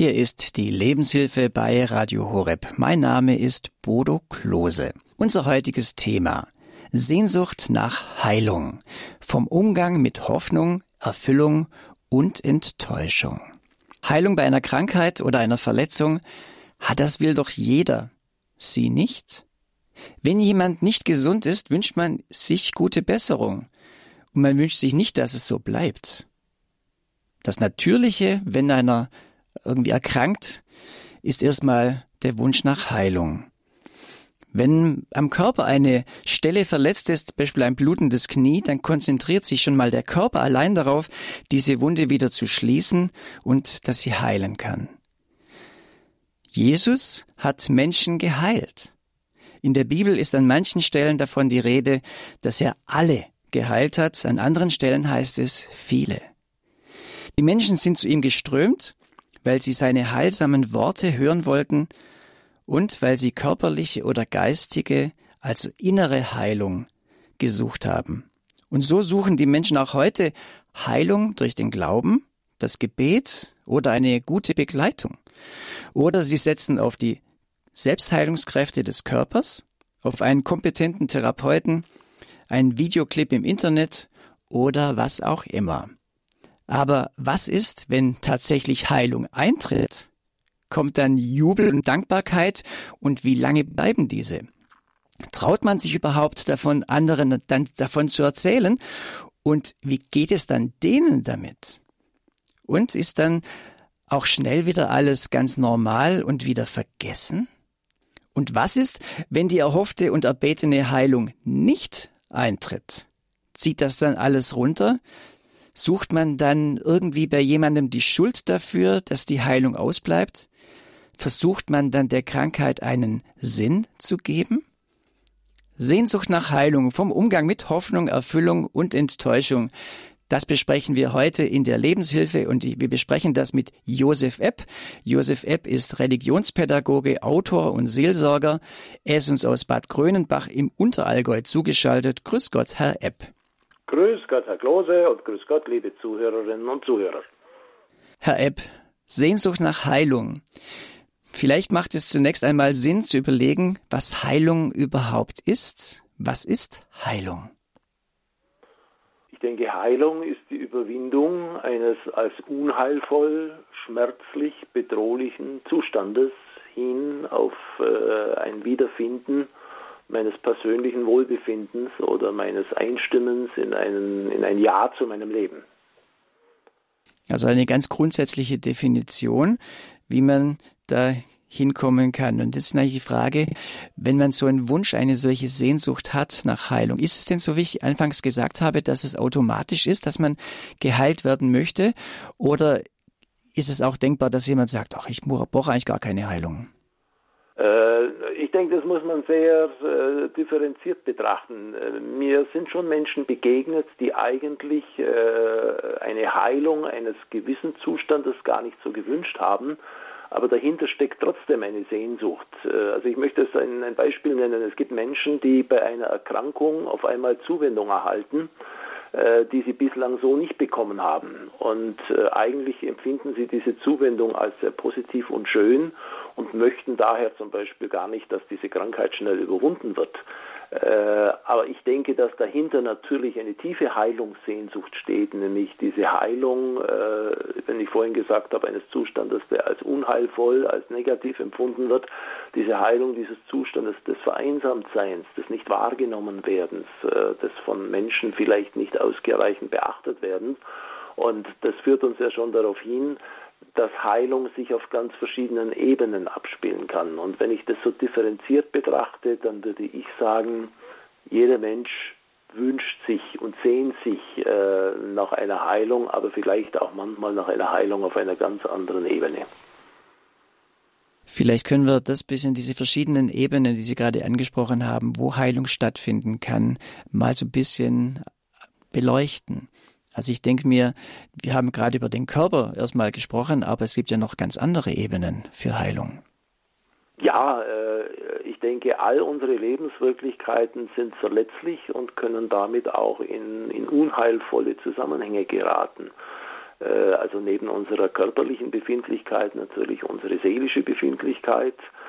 Hier ist die Lebenshilfe bei Radio Horeb. Mein Name ist Bodo Klose. Unser heutiges Thema Sehnsucht nach Heilung. Vom Umgang mit Hoffnung, Erfüllung und Enttäuschung. Heilung bei einer Krankheit oder einer Verletzung, hat das will doch jeder. Sie nicht? Wenn jemand nicht gesund ist, wünscht man sich gute Besserung. Und man wünscht sich nicht, dass es so bleibt. Das Natürliche, wenn einer irgendwie erkrankt, ist erstmal der Wunsch nach Heilung. Wenn am Körper eine Stelle verletzt ist, Beispiel ein blutendes Knie, dann konzentriert sich schon mal der Körper allein darauf, diese Wunde wieder zu schließen und dass sie heilen kann. Jesus hat Menschen geheilt. In der Bibel ist an manchen Stellen davon die Rede, dass er alle geheilt hat, an anderen Stellen heißt es viele. Die Menschen sind zu ihm geströmt weil sie seine heilsamen Worte hören wollten und weil sie körperliche oder geistige, also innere Heilung gesucht haben. Und so suchen die Menschen auch heute Heilung durch den Glauben, das Gebet oder eine gute Begleitung. Oder sie setzen auf die Selbstheilungskräfte des Körpers, auf einen kompetenten Therapeuten, einen Videoclip im Internet oder was auch immer. Aber was ist, wenn tatsächlich Heilung eintritt? Kommt dann Jubel und Dankbarkeit und wie lange bleiben diese? Traut man sich überhaupt davon, anderen dann davon zu erzählen? Und wie geht es dann denen damit? Und ist dann auch schnell wieder alles ganz normal und wieder vergessen? Und was ist, wenn die erhoffte und erbetene Heilung nicht eintritt? Zieht das dann alles runter? Sucht man dann irgendwie bei jemandem die Schuld dafür, dass die Heilung ausbleibt? Versucht man dann der Krankheit einen Sinn zu geben? Sehnsucht nach Heilung vom Umgang mit Hoffnung, Erfüllung und Enttäuschung. Das besprechen wir heute in der Lebenshilfe und wir besprechen das mit Josef Epp. Josef Epp ist Religionspädagoge, Autor und Seelsorger. Er ist uns aus Bad Grönenbach im Unterallgäu zugeschaltet. Grüß Gott, Herr Epp. Grüß Gott, Herr Klose, und grüß Gott, liebe Zuhörerinnen und Zuhörer. Herr Epp, Sehnsucht nach Heilung. Vielleicht macht es zunächst einmal Sinn zu überlegen, was Heilung überhaupt ist. Was ist Heilung? Ich denke, Heilung ist die Überwindung eines als unheilvoll, schmerzlich, bedrohlichen Zustandes hin auf äh, ein Wiederfinden meines persönlichen Wohlbefindens oder meines Einstimmens in, einen, in ein Ja zu meinem Leben. Also eine ganz grundsätzliche Definition, wie man da hinkommen kann. Und das ist natürlich die Frage, wenn man so einen Wunsch, eine solche Sehnsucht hat nach Heilung, ist es denn so, wie ich anfangs gesagt habe, dass es automatisch ist, dass man geheilt werden möchte? Oder ist es auch denkbar, dass jemand sagt, ach, ich brauche eigentlich gar keine Heilung? Äh, ich denke, das muss man sehr äh, differenziert betrachten. Äh, mir sind schon Menschen begegnet, die eigentlich äh, eine Heilung eines gewissen Zustandes gar nicht so gewünscht haben, aber dahinter steckt trotzdem eine Sehnsucht. Äh, also ich möchte es ein, ein Beispiel nennen. Es gibt Menschen, die bei einer Erkrankung auf einmal Zuwendung erhalten die sie bislang so nicht bekommen haben. Und äh, eigentlich empfinden sie diese Zuwendung als sehr positiv und schön und möchten daher zum Beispiel gar nicht, dass diese Krankheit schnell überwunden wird. Äh, aber ich denke, dass dahinter natürlich eine tiefe Heilungssehnsucht steht, nämlich diese Heilung, äh, wenn ich vorhin gesagt habe, eines Zustandes, der als unheilvoll, als negativ empfunden wird, diese Heilung dieses Zustandes des Vereinsamtseins, des nicht wahrgenommen werdens, äh, des von Menschen vielleicht nicht ausreichend beachtet werden. Und das führt uns ja schon darauf hin, dass Heilung sich auf ganz verschiedenen Ebenen abspielen kann. Und wenn ich das so differenziert betrachte, dann würde ich sagen, jeder Mensch wünscht sich und sehnt sich äh, nach einer Heilung, aber vielleicht auch manchmal nach einer Heilung auf einer ganz anderen Ebene. Vielleicht können wir das bis in diese verschiedenen Ebenen, die Sie gerade angesprochen haben, wo Heilung stattfinden kann, mal so ein bisschen beleuchten. Also ich denke mir, wir haben gerade über den Körper erstmal gesprochen, aber es gibt ja noch ganz andere Ebenen für Heilung. Ja, äh, ich denke, all unsere Lebenswirklichkeiten sind verletzlich und können damit auch in, in unheilvolle Zusammenhänge geraten. also neben unserer körperlichen Befindlichkeit natürlich unsere seelische Befindlichkeit, äh,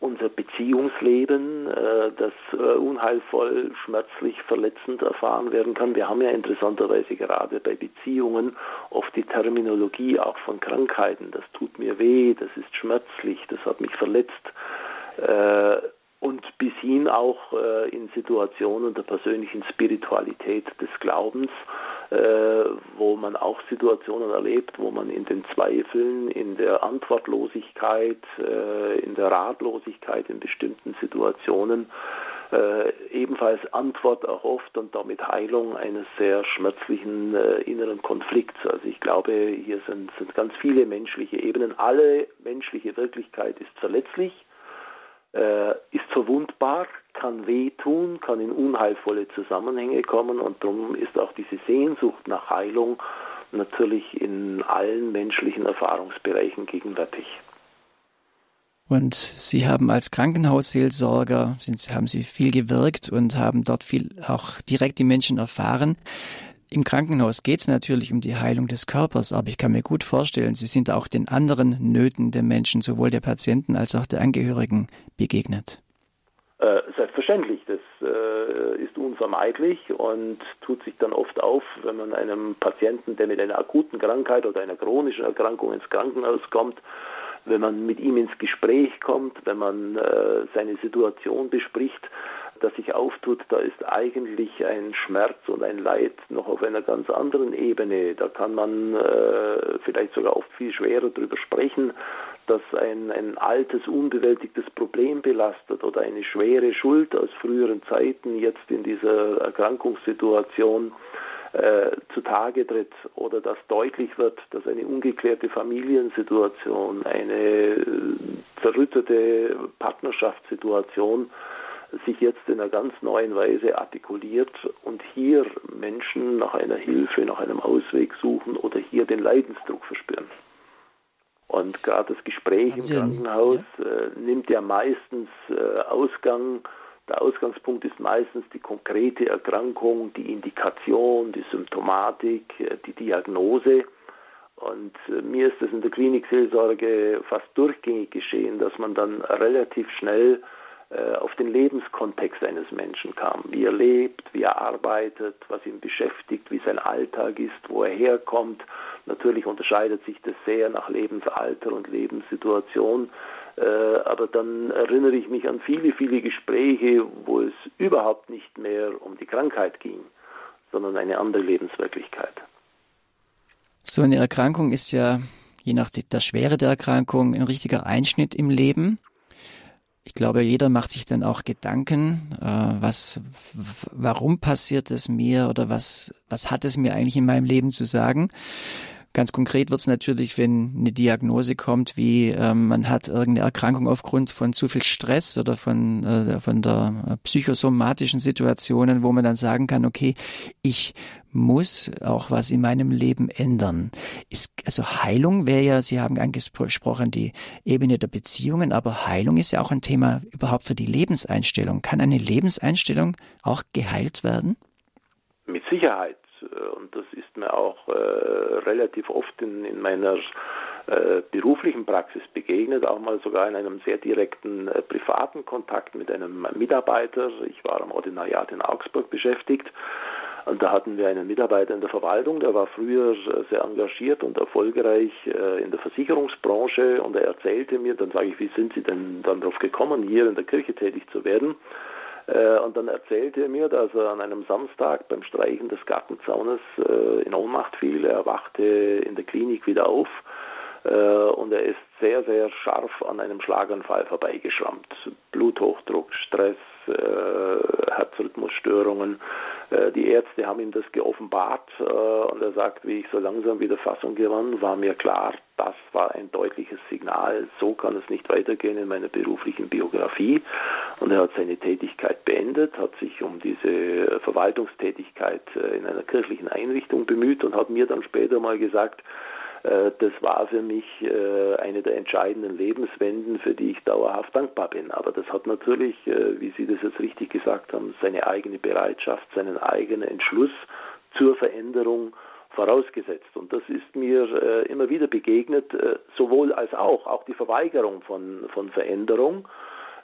unser Beziehungsleben, äh, das äh, unheilvoll, schmerzlich, verletzend erfahren werden kann. Wir haben ja interessanterweise gerade bei Beziehungen oft die Terminologie auch von Krankheiten. Das tut mir weh, das ist schmerzlich, das hat mich verletzt. Und bis hin auch äh, in Situationen der persönlichen Spiritualität des Glaubens, äh, wo man auch Situationen erlebt, wo man in den Zweifeln, in der Antwortlosigkeit, äh, in der Ratlosigkeit in bestimmten Situationen äh, ebenfalls Antwort erhofft und damit Heilung eines sehr schmerzlichen äh, inneren Konflikts. Also ich glaube, hier sind, sind ganz viele menschliche Ebenen. Alle menschliche Wirklichkeit ist verletzlich äh, ist verwundbar, kann wehtun, kann in unheilvolle Zusammenhänge kommen und darum ist auch diese Sehnsucht nach Heilung natürlich in allen menschlichen Erfahrungsbereichen gegenwärtig. Und Sie haben als Krankenhausseelsorger, sind, haben Sie viel gewirkt und haben dort viel auch direkt die Menschen erfahren. Im Krankenhaus geht es natürlich um die Heilung des Körpers, aber ich kann mir gut vorstellen, Sie sind auch den anderen Nöten der Menschen, sowohl der Patienten als auch der Angehörigen, begegnet. Äh, selbstverständlich, das äh, ist unvermeidlich und tut sich dann oft auf, wenn man einem Patienten, der mit einer akuten Krankheit oder einer chronischen Erkrankung ins Krankenhaus kommt, wenn man mit ihm ins Gespräch kommt, wenn man äh, seine Situation bespricht, das sich auftut, da ist eigentlich ein Schmerz und ein Leid noch auf einer ganz anderen Ebene. Da kann man äh, vielleicht sogar oft viel schwerer darüber sprechen, dass ein, ein altes, unbewältigtes Problem belastet oder eine schwere Schuld aus früheren Zeiten jetzt in dieser Erkrankungssituation äh, zutage tritt oder dass deutlich wird, dass eine ungeklärte Familiensituation, eine äh, zerrüttete Partnerschaftssituation sich jetzt in einer ganz neuen Weise artikuliert und hier Menschen nach einer Hilfe, nach einem Ausweg suchen oder hier den Leidensdruck verspüren. Und gerade das Gespräch im Krankenhaus äh, nimmt ja meistens äh, Ausgang. Der Ausgangspunkt ist meistens die konkrete Erkrankung, die Indikation, die Symptomatik, äh, die Diagnose. Und äh, mir ist es in der Klinikseelsorge fast durchgängig geschehen, dass man dann relativ schnell auf den Lebenskontext eines Menschen kam, wie er lebt, wie er arbeitet, was ihn beschäftigt, wie sein Alltag ist, wo er herkommt. Natürlich unterscheidet sich das sehr nach Lebensalter und Lebenssituation, äh, aber dann erinnere ich mich an viele, viele Gespräche, wo es überhaupt nicht mehr um die Krankheit ging, sondern eine andere Lebenswirklichkeit. So eine Erkrankung ist ja je nach der Schwere der Erkrankung ein richtiger Einschnitt im Leben. Ich glaube, jeder macht sich dann auch Gedanken, äh, was, warum passiert es mir oder was, was hat es mir eigentlich in meinem Leben zu sagen? Ganz konkret wird es natürlich, wenn eine Diagnose kommt, wie ähm, man hat irgendeine Erkrankung aufgrund von zu viel Stress oder von, äh, von der äh, psychosomatischen Situationen, wo man dann sagen kann, okay, ich muss auch was in meinem Leben ändern. Ist, also Heilung wäre ja, Sie haben angesprochen, die Ebene der Beziehungen, aber Heilung ist ja auch ein Thema überhaupt für die Lebenseinstellung. Kann eine Lebenseinstellung auch geheilt werden? Mit Sicherheit. Und das ist mir auch äh, relativ oft in, in meiner äh, beruflichen Praxis begegnet, auch mal sogar in einem sehr direkten äh, privaten Kontakt mit einem Mitarbeiter. Ich war am Ordinariat in Augsburg beschäftigt und da hatten wir einen Mitarbeiter in der Verwaltung, der war früher äh, sehr engagiert und erfolgreich äh, in der Versicherungsbranche und er erzählte mir, dann sage ich, wie sind Sie denn dann darauf gekommen, hier in der Kirche tätig zu werden? Äh, und dann erzählte er mir, dass er an einem Samstag beim Streichen des Gartenzaunes äh, in Ohnmacht fiel. Er wachte in der Klinik wieder auf äh, und er ist sehr, sehr scharf an einem Schlaganfall vorbeigeschrammt. Bluthochdruck, Stress, Herzrhythmusstörungen. Die Ärzte haben ihm das geoffenbart und er sagt, wie ich so langsam wieder Fassung gewann, war mir klar, das war ein deutliches Signal, so kann es nicht weitergehen in meiner beruflichen Biografie. Und er hat seine Tätigkeit beendet, hat sich um diese Verwaltungstätigkeit äh, in einer kirchlichen Einrichtung bemüht und hat mir dann später mal gesagt, äh, das war für mich äh, eine der entscheidenden Lebenswenden, für die ich dauerhaft dankbar bin. Aber das hat natürlich, wie Sie das jetzt richtig gesagt haben, seine eigene Bereitschaft, seinen eigenen Entschluss zur Veränderung vorausgesetzt. Und das ist mir äh, immer wieder begegnet, äh, sowohl als auch, auch die Verweigerung von, von Veränderung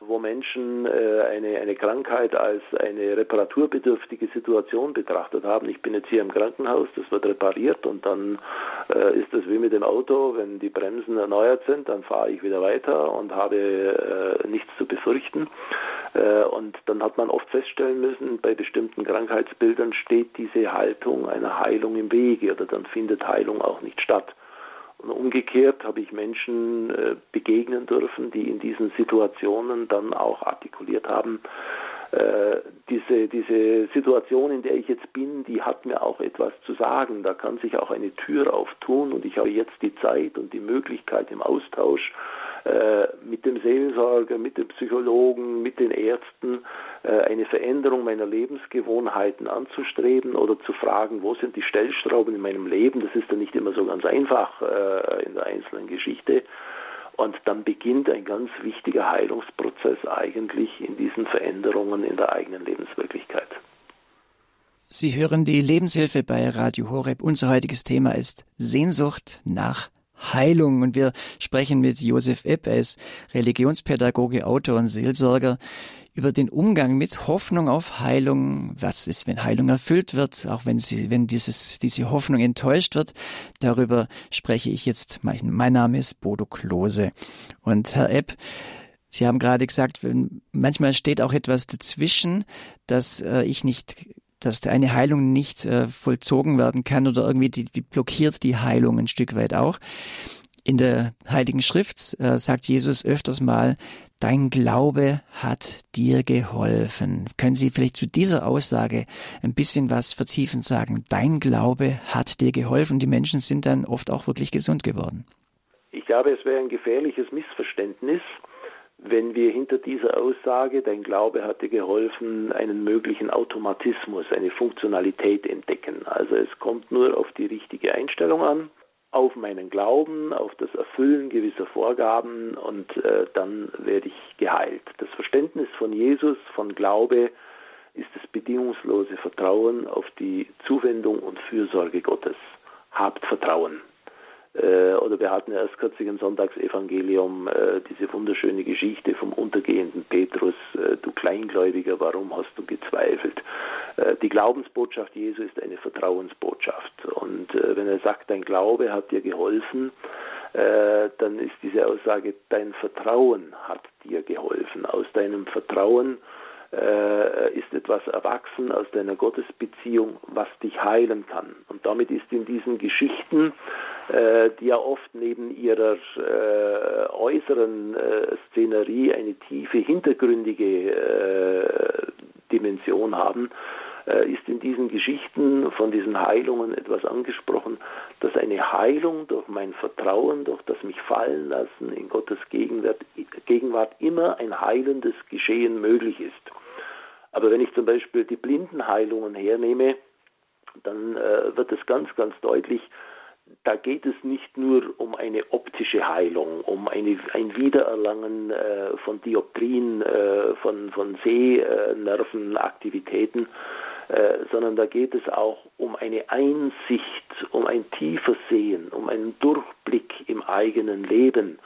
wo Menschen äh, eine, eine Krankheit als eine reparaturbedürftige Situation betrachtet haben. Ich bin jetzt hier im Krankenhaus, das wird repariert und dann äh, ist das wie mit dem Auto, wenn die Bremsen erneuert sind, dann fahre ich wieder weiter und habe äh, nichts zu befürchten. Und dann hat man oft feststellen müssen, bei bestimmten Krankheitsbildern steht diese Haltung einer Heilung im Wege oder dann findet Heilung auch nicht statt. Und umgekehrt habe ich Menschen äh, begegnen dürfen, die in diesen Situationen dann auch artikuliert haben, äh, diese, diese Situation, in der ich jetzt bin, die hat mir auch etwas zu sagen. Da kann sich auch eine Tür auftun und ich habe jetzt die Zeit und die Möglichkeit im Austausch äh, mit dem Seelsorger, mit dem Psychologen, mit den Ärzten äh, eine Veränderung meiner Lebensgewohnheiten anzustreben oder zu fragen, wo sind die Stellschrauben in meinem Leben. Das ist dann nicht immer so ganz einfach in der einzelnen Geschichte. Und dann beginnt ein ganz wichtiger Heilungsprozess eigentlich in diesen Veränderungen in der eigenen Lebenswirklichkeit. Sie hören die Lebenshilfe bei Radio Horeb. Unser heutiges Thema ist Sehnsucht nach Heilung. Und wir sprechen mit Josef Epp, er ist Religionspädagoge, Autor und Seelsorger, über den Umgang mit Hoffnung auf Heilung. Was ist, wenn Heilung erfüllt wird, auch wenn sie, wenn dieses, diese Hoffnung enttäuscht wird? Darüber spreche ich jetzt. Mein, mein Name ist Bodo Klose. Und Herr Epp, Sie haben gerade gesagt, manchmal steht auch etwas dazwischen, dass äh, ich nicht dass eine Heilung nicht äh, vollzogen werden kann oder irgendwie die, die, blockiert die Heilung ein Stück weit auch. In der Heiligen Schrift äh, sagt Jesus öfters mal, dein Glaube hat dir geholfen. Können Sie vielleicht zu dieser Aussage ein bisschen was vertiefend sagen? Dein Glaube hat dir geholfen. Die Menschen sind dann oft auch wirklich gesund geworden. Ich glaube, es wäre ein gefährliches Missverständnis, wenn wir hinter dieser Aussage, dein Glaube hat dir geholfen, einen möglichen Automatismus, eine Funktionalität entdecken. Also es kommt nur auf die richtige Einstellung an, auf meinen Glauben, auf das Erfüllen gewisser Vorgaben und äh, dann werde ich geheilt. Das Verständnis von Jesus, von Glaube, ist das bedingungslose Vertrauen auf die Zuwendung und Fürsorge Gottes. Habt Vertrauen. Äh, oder wir hatten erst kürzlich im Sonntagsevangelium äh, diese wunderschöne Geschichte vom untergehenden Petrus, äh, du Kleingläubiger, warum hast du gezweifelt? Äh, die Glaubensbotschaft Jesu ist eine Vertrauensbotschaft. Und äh, wenn er sagt, dein Glaube hat dir geholfen, äh, dann ist diese Aussage, dein Vertrauen hat dir geholfen. Aus deinem Vertrauen ist etwas erwachsen aus deiner Gottesbeziehung, was dich heilen kann. Und damit ist in diesen Geschichten äh, die ja oft neben ihrer äh, äußeren äh, Szenerie eine tiefe hintergründige äh, Dimension haben, äh, ist in diesen Geschichten von diesen Heilungen etwas angesprochen, dass eine Heilung durch mein Vertrauen, durch das mich fallen lassen in Gottes Gegenwart, Gegenwart immer ein heilendes Geschehen möglich ist. Aber wenn ich zum Beispiel die Blindenheilungen hernehme, dann äh, wird es ganz, ganz deutlich, da geht es nicht nur um eine optische Heilung, um eine, ein Wiedererlangen äh, von Dioptrien, äh, von, von Sehnervenaktivitäten, äh, sondern da geht es auch um eine Einsicht, um ein tiefer Sehen, um einen Durchblick im eigenen Leben,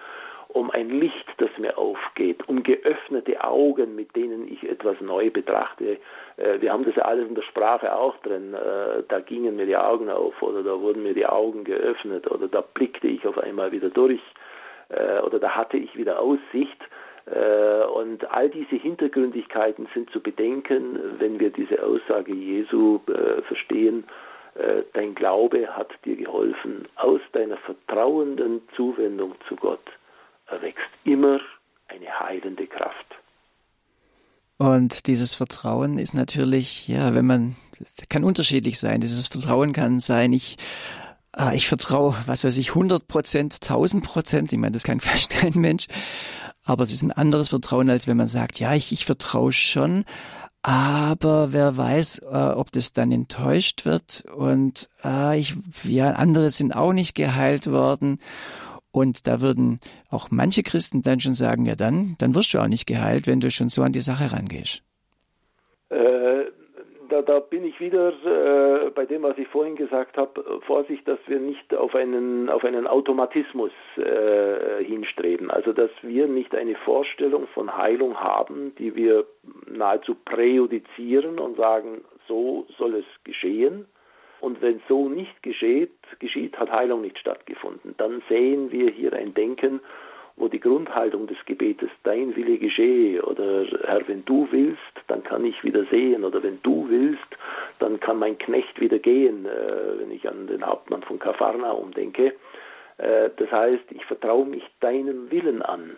um ein Licht, das mir aufgeht, um geöffnete Augen, mit denen ich etwas neu betrachte. Äh, wir haben das ja alles in der Sprache auch drin. Äh, da gingen mir die Augen auf oder da wurden mir die Augen geöffnet oder da blickte ich auf einmal wieder durch äh, oder da hatte ich wieder Aussicht. Und all diese Hintergründigkeiten sind zu bedenken, wenn wir diese Aussage Jesu verstehen, dein Glaube hat dir geholfen, aus deiner vertrauenden Zuwendung zu Gott erwächst immer eine heilende Kraft. Und dieses Vertrauen ist natürlich, ja, wenn man, kann unterschiedlich sein. Dieses Vertrauen kann sein, ich, äh, ich vertraue, was weiß ich, 100 Prozent, 1000 Prozent. Ich meine, das kann fast kein Mensch. Aber es ist ein anderes Vertrauen, als wenn man sagt, ja, ich, ich vertraue schon, aber wer weiß, äh, ob das dann enttäuscht wird. Und äh, ich, ja, andere sind auch nicht geheilt worden. Und da würden auch manche Christen dann schon sagen, ja dann, dann wirst du auch nicht geheilt, wenn du schon so an die Sache rangehst. Äh, da, da bin ich wieder äh, bei dem, was ich vorhin gesagt habe, Vorsicht, dass wir nicht auf einen, auf einen Automatismus äh, hinstreben. Also, dass wir nicht eine Vorstellung von Heilung haben, die wir nahezu präjudizieren und sagen, so soll es geschehen. Und wenn so nicht geschieht, geschieht, hat Heilung nicht stattgefunden. Dann sehen wir hier ein Denken, wo die Grundhaltung des Gebetes dein Wille geschehe oder Herr, wenn du willst, dann kann ich wieder sehen oder wenn du willst, dann kann mein Knecht wieder gehen, äh, wenn ich an den Hauptmann von Kafarnaum denke. Äh, das heißt, ich vertraue mich deinem Willen an.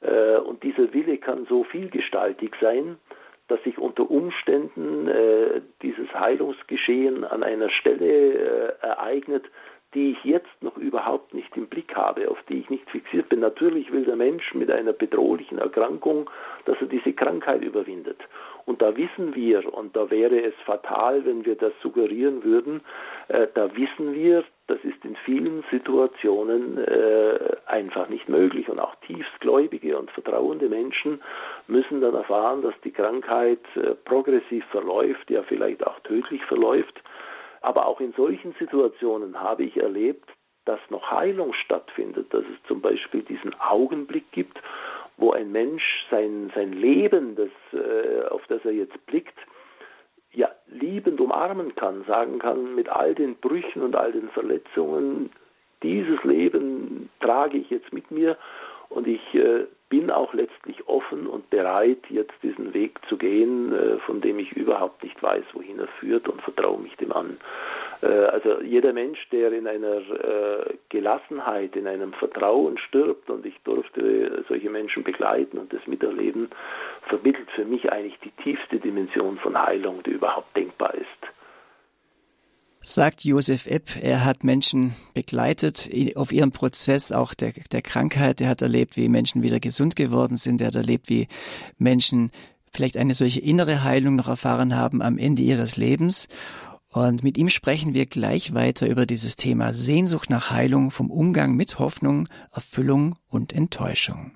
Äh, und dieser Wille kann so vielgestaltig sein, dass sich unter Umständen äh, dieses Heilungsgeschehen an einer Stelle äh, ereignet, die ich jetzt noch überhaupt nicht im Blick habe, auf die ich nicht fixiert bin. Natürlich will der Mensch mit einer bedrohlichen Erkrankung, dass er diese Krankheit überwindet. Und da wissen wir, und da wäre es fatal, wenn wir das suggerieren würden, äh, da wissen wir, das ist in vielen Situationen äh, einfach nicht möglich. Und auch tiefstgläubige und vertrauende Menschen müssen dann erfahren, dass die Krankheit äh, progressiv verläuft, ja vielleicht auch tödlich verläuft. Aber auch in solchen Situationen habe ich erlebt, dass noch Heilung stattfindet, dass es zum Beispiel diesen Augenblick gibt, wo ein Mensch sein, sein Leben, das, äh, auf das er jetzt blickt, ja, liebend umarmen kann, sagen kann, mit all den Brüchen und all den Verletzungen, dieses Leben trage ich jetzt mit mir und ich äh, bin auch letztlich offen und bereit, jetzt diesen Weg zu gehen, äh, von dem ich überhaupt nicht weiß, wohin er führt und vertraue mich dem an. Äh, also jeder Mensch, der in einer Gelassenheit, in einem Vertrauen stirbt, und ich durfte solche Menschen begleiten und das miterleben, vermittelt für mich eigentlich die tiefste Dimension von Heilung, die überhaupt denkbar ist sagt Josef Epp. Er hat Menschen begleitet auf ihrem Prozess auch der, der Krankheit. Er hat erlebt, wie Menschen wieder gesund geworden sind. Er hat erlebt, wie Menschen vielleicht eine solche innere Heilung noch erfahren haben am Ende ihres Lebens. Und mit ihm sprechen wir gleich weiter über dieses Thema Sehnsucht nach Heilung vom Umgang mit Hoffnung, Erfüllung und Enttäuschung.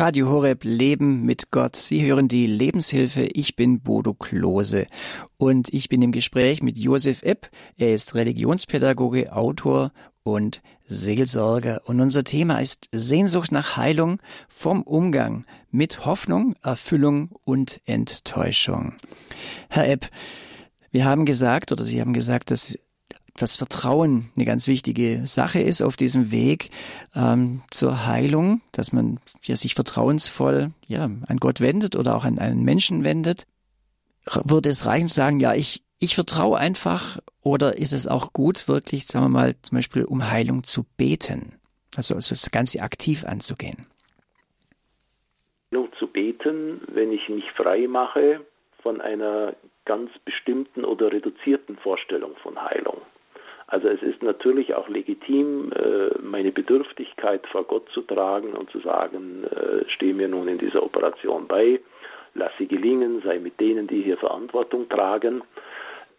Radio Horeb Leben mit Gott. Sie hören die Lebenshilfe. Ich bin Bodo Klose und ich bin im Gespräch mit Josef Epp. Er ist Religionspädagoge, Autor und Seelsorger. Und unser Thema ist Sehnsucht nach Heilung vom Umgang mit Hoffnung, Erfüllung und Enttäuschung. Herr Epp, wir haben gesagt, oder Sie haben gesagt, dass das Vertrauen eine ganz wichtige Sache ist auf diesem Weg ähm, zur Heilung, dass man ja, sich vertrauensvoll ja, an Gott wendet oder auch an einen Menschen wendet. Würde es reichen zu sagen, ja, ich, ich vertraue einfach oder ist es auch gut, wirklich, sagen wir mal, zum Beispiel um Heilung zu beten? Also, also das Ganze aktiv anzugehen. Zu beten, wenn ich mich frei mache von einer ganz bestimmten oder reduzierten Vorstellung von Heilung. Also es ist natürlich auch legitim, äh, meine Bedürftigkeit vor Gott zu tragen und zu sagen, äh, stehe mir nun in dieser Operation bei, lass sie gelingen, sei mit denen, die hier Verantwortung tragen.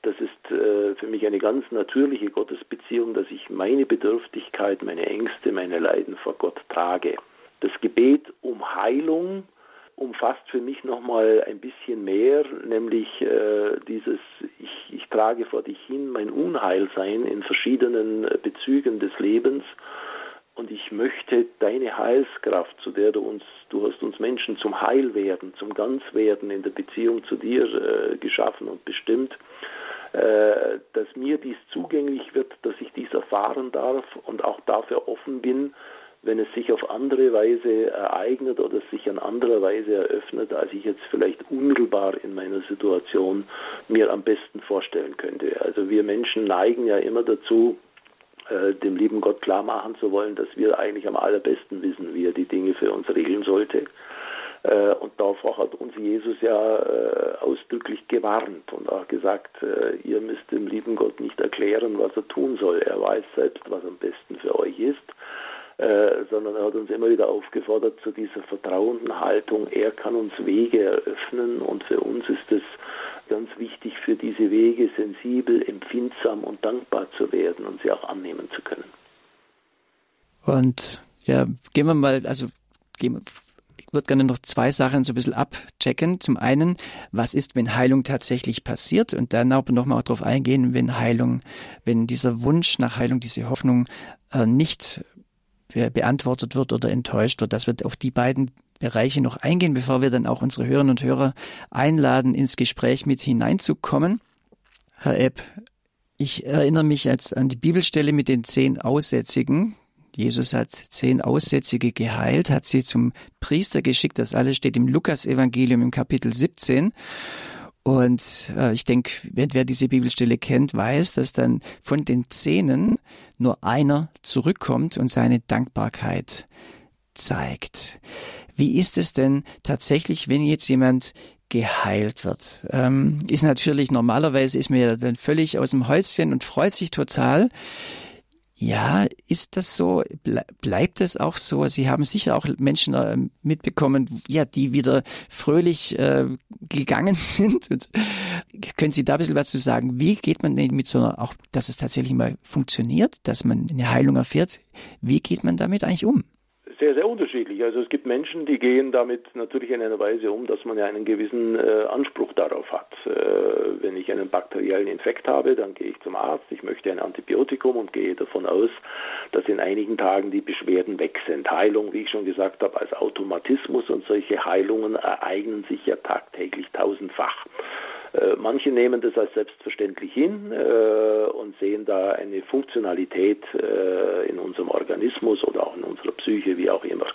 Das ist äh, für mich eine ganz natürliche Gottesbeziehung, dass ich meine Bedürftigkeit, meine Ängste, meine Leiden vor Gott trage. Das Gebet um Heilung umfasst für mich nochmal ein bisschen mehr, nämlich äh, dieses, ich, ich trage vor dich hin mein Unheilsein in verschiedenen äh, Bezügen des Lebens. Und ich möchte deine Heilskraft, zu der du uns, du hast uns Menschen zum Heilwerden, zum Ganzwerden in der Beziehung zu dir äh, geschaffen und bestimmt, äh, dass mir dies zugänglich wird, dass ich dies erfahren darf und auch dafür offen bin, wenn es sich auf andere Weise ereignet oder sich an anderer Weise eröffnet, als ich jetzt vielleicht unmittelbar in meiner Situation mir am besten vorstellen könnte. Also wir Menschen neigen ja immer dazu, äh, dem lieben Gott klar machen zu wollen, dass wir eigentlich am allerbesten wissen, wie er die Dinge für uns regeln sollte. Äh, und davor hat uns Jesus ja äh, ausdrücklich gewarnt und auch gesagt, ihr müsst dem lieben Gott nicht erklären, was er tun soll. Er weiß selbst, was am besten für euch ist. Äh, sondern er hat uns immer wieder aufgefordert zu dieser vertrauenden Haltung. Er kann uns Wege eröffnen und für uns ist es ganz wichtig für diese Wege, sensibel, empfindsam und dankbar zu werden und sie auch annehmen zu können. Und ja, gehen wir mal, also gehen wir, ich würde gerne noch zwei Sachen so ein bisschen abchecken. Zum einen, was ist, wenn Heilung tatsächlich passiert? Und dann auch nochmal darauf eingehen, wenn Heilung, wenn dieser Wunsch nach Heilung, diese Hoffnung äh, nicht beantwortet wird oder enttäuscht wird. Das wird auf die beiden Bereiche noch eingehen, bevor wir dann auch unsere Hörerinnen und Hörer einladen, ins Gespräch mit hineinzukommen. Herr Epp, ich erinnere mich jetzt an die Bibelstelle mit den zehn Aussätzigen. Jesus hat zehn Aussätzige geheilt, hat sie zum Priester geschickt. Das alles steht im Lukas-Evangelium im Kapitel 17. Und äh, ich denke, wer, wer diese Bibelstelle kennt, weiß, dass dann von den Zehnen nur einer zurückkommt und seine Dankbarkeit zeigt. Wie ist es denn tatsächlich, wenn jetzt jemand geheilt wird? Ähm, ist natürlich normalerweise ist mir dann völlig aus dem Häuschen und freut sich total. Ja, ist das so? Bleibt es auch so? Sie haben sicher auch Menschen äh, mitbekommen, ja, die wieder fröhlich äh, gegangen sind. Und können Sie da ein bisschen was zu sagen? Wie geht man denn mit so einer, auch, dass es tatsächlich mal funktioniert, dass man eine Heilung erfährt? Wie geht man damit eigentlich um? Sehr, sehr unterschiedlich. Also es gibt Menschen, die gehen damit natürlich in einer Weise um, dass man ja einen gewissen äh, Anspruch darauf hat. Äh, wenn ich einen bakteriellen Infekt habe, dann gehe ich zum Arzt, ich möchte ein Antibiotikum und gehe davon aus, dass in einigen Tagen die Beschwerden weg sind. Heilung, wie ich schon gesagt habe, als Automatismus und solche Heilungen ereignen sich ja tagtäglich tausendfach. Äh, manche nehmen das als selbstverständlich hin äh, und sehen da eine Funktionalität äh, in unserem Organismus oder auch in unserer Psyche, wie auch immer.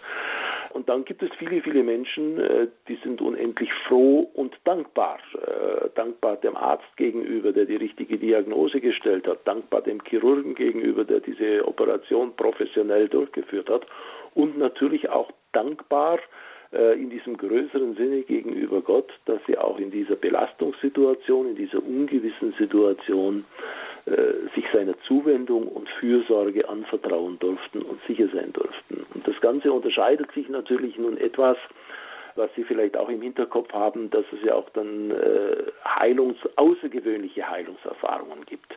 Und dann gibt es viele, viele Menschen, äh, die sind unendlich froh und dankbar. Äh, dankbar dem Arzt gegenüber, der die richtige Diagnose gestellt hat, dankbar dem Chirurgen gegenüber, der diese Operation professionell durchgeführt hat und natürlich auch dankbar in diesem größeren Sinne gegenüber Gott, dass sie auch in dieser Belastungssituation, in dieser ungewissen Situation äh, sich seiner Zuwendung und Fürsorge anvertrauen durften und sicher sein durften. Und das Ganze unterscheidet sich natürlich nun etwas was Sie vielleicht auch im Hinterkopf haben, dass es ja auch dann äh, Heilungs, außergewöhnliche Heilungserfahrungen gibt.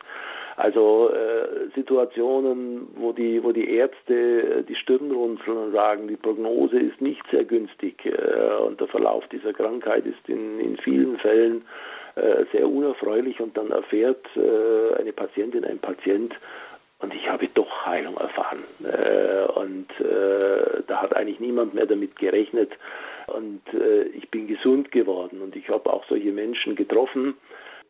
Also äh, Situationen, wo die, wo die Ärzte äh, die Stirn runzeln und sagen, die Prognose ist nicht sehr günstig äh, und der Verlauf dieser Krankheit ist in, in vielen Fällen äh, sehr unerfreulich und dann erfährt äh, eine Patientin, ein Patient, und ich habe doch Heilung erfahren. Äh, und da hat eigentlich niemand mehr damit gerechnet. Und ich bin gesund geworden. Und ich habe auch solche Menschen getroffen,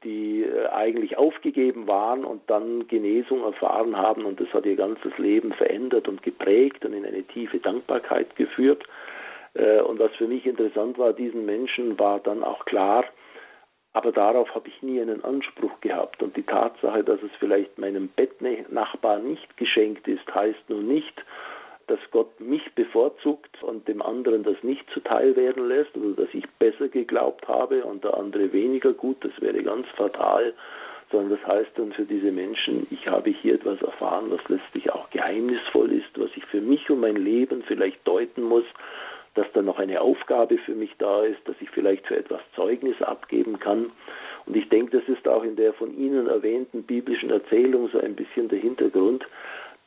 die äh, eigentlich aufgegeben waren und dann Genesung erfahren haben und das hat ihr ganzes Leben verändert und geprägt und in eine tiefe Dankbarkeit geführt. Äh, und was für mich interessant war, diesen Menschen war dann auch klar, aber darauf habe ich nie einen Anspruch gehabt. Und die Tatsache, dass es vielleicht meinem Bettnachbar nicht geschenkt ist, heißt nun nicht, dass Gott mich bevorzugt und dem anderen das nicht zuteil werden lässt oder dass ich besser geglaubt habe und der andere weniger gut, das wäre ganz fatal, sondern das heißt dann für diese Menschen, ich habe hier etwas erfahren, was letztlich auch geheimnisvoll ist, was ich für mich und mein Leben vielleicht deuten muss, dass da noch eine Aufgabe für mich da ist, dass ich vielleicht für etwas Zeugnis abgeben kann. Und ich denke, das ist auch in der von Ihnen erwähnten biblischen Erzählung so ein bisschen der Hintergrund,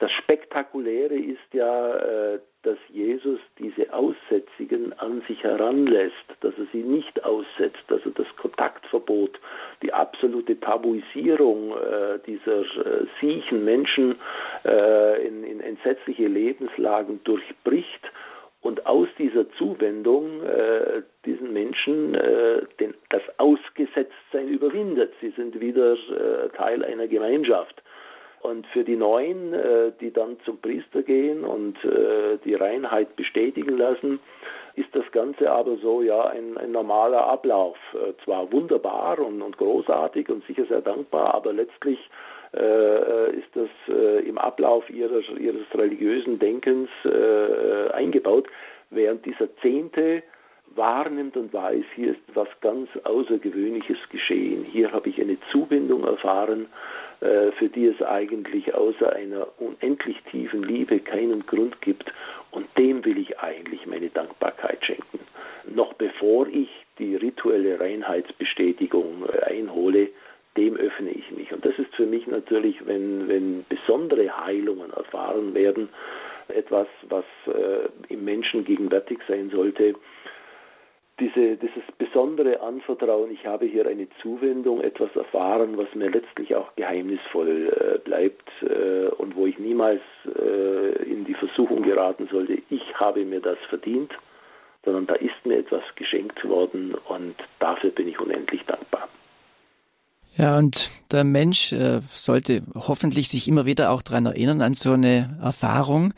das Spektakuläre ist ja, äh, dass Jesus diese Aussätzigen an sich heranlässt, dass er sie nicht aussetzt, dass er das Kontaktverbot, die absolute Tabuisierung äh, dieser äh, siechen Menschen in, in entsetzliche Lebenslagen durchbricht und aus dieser Zuwendung diesen Menschen den, das Ausgesetztsein überwindet. Sie sind wieder Teil einer Gemeinschaft. Und für die Neuen, äh, die dann zum Priester gehen und äh, die Reinheit bestätigen lassen, ist das Ganze aber so ja ein, ein normaler Ablauf. Äh, zwar wunderbar und, und, großartig und sicher sehr dankbar, aber letztlich äh, ist das äh, im Ablauf ihres, ihres religiösen Denkens äh, eingebaut, während dieser Zehnte wahrnimmt und weiß, hier ist was ganz Außergewöhnliches geschehen. Hier habe ich eine Zubindung erfahren, äh, für die es eigentlich außer einer unendlich tiefen Liebe keinen Grund gibt. Und dem will ich eigentlich meine Dankbarkeit schenken. Noch bevor ich die rituelle Reinheitsbestätigung äh, einhole, dem öffne ich mich. Und das ist für mich natürlich, wenn, wenn besondere Heilungen erfahren werden, etwas, was äh, im Menschen gegenwärtig sein sollte, diese, dieses besondere Anvertrauen, ich habe hier eine Zuwendung, etwas erfahren, was mir letztlich auch geheimnisvoll äh, bleibt äh, und wo ich niemals äh, in die Versuchung geraten sollte, ich habe mir das verdient, sondern da ist mir etwas geschenkt worden und dafür bin ich unendlich dankbar. Ja, und der Mensch äh, sollte hoffentlich sich immer wieder auch daran erinnern, an so eine Erfahrung.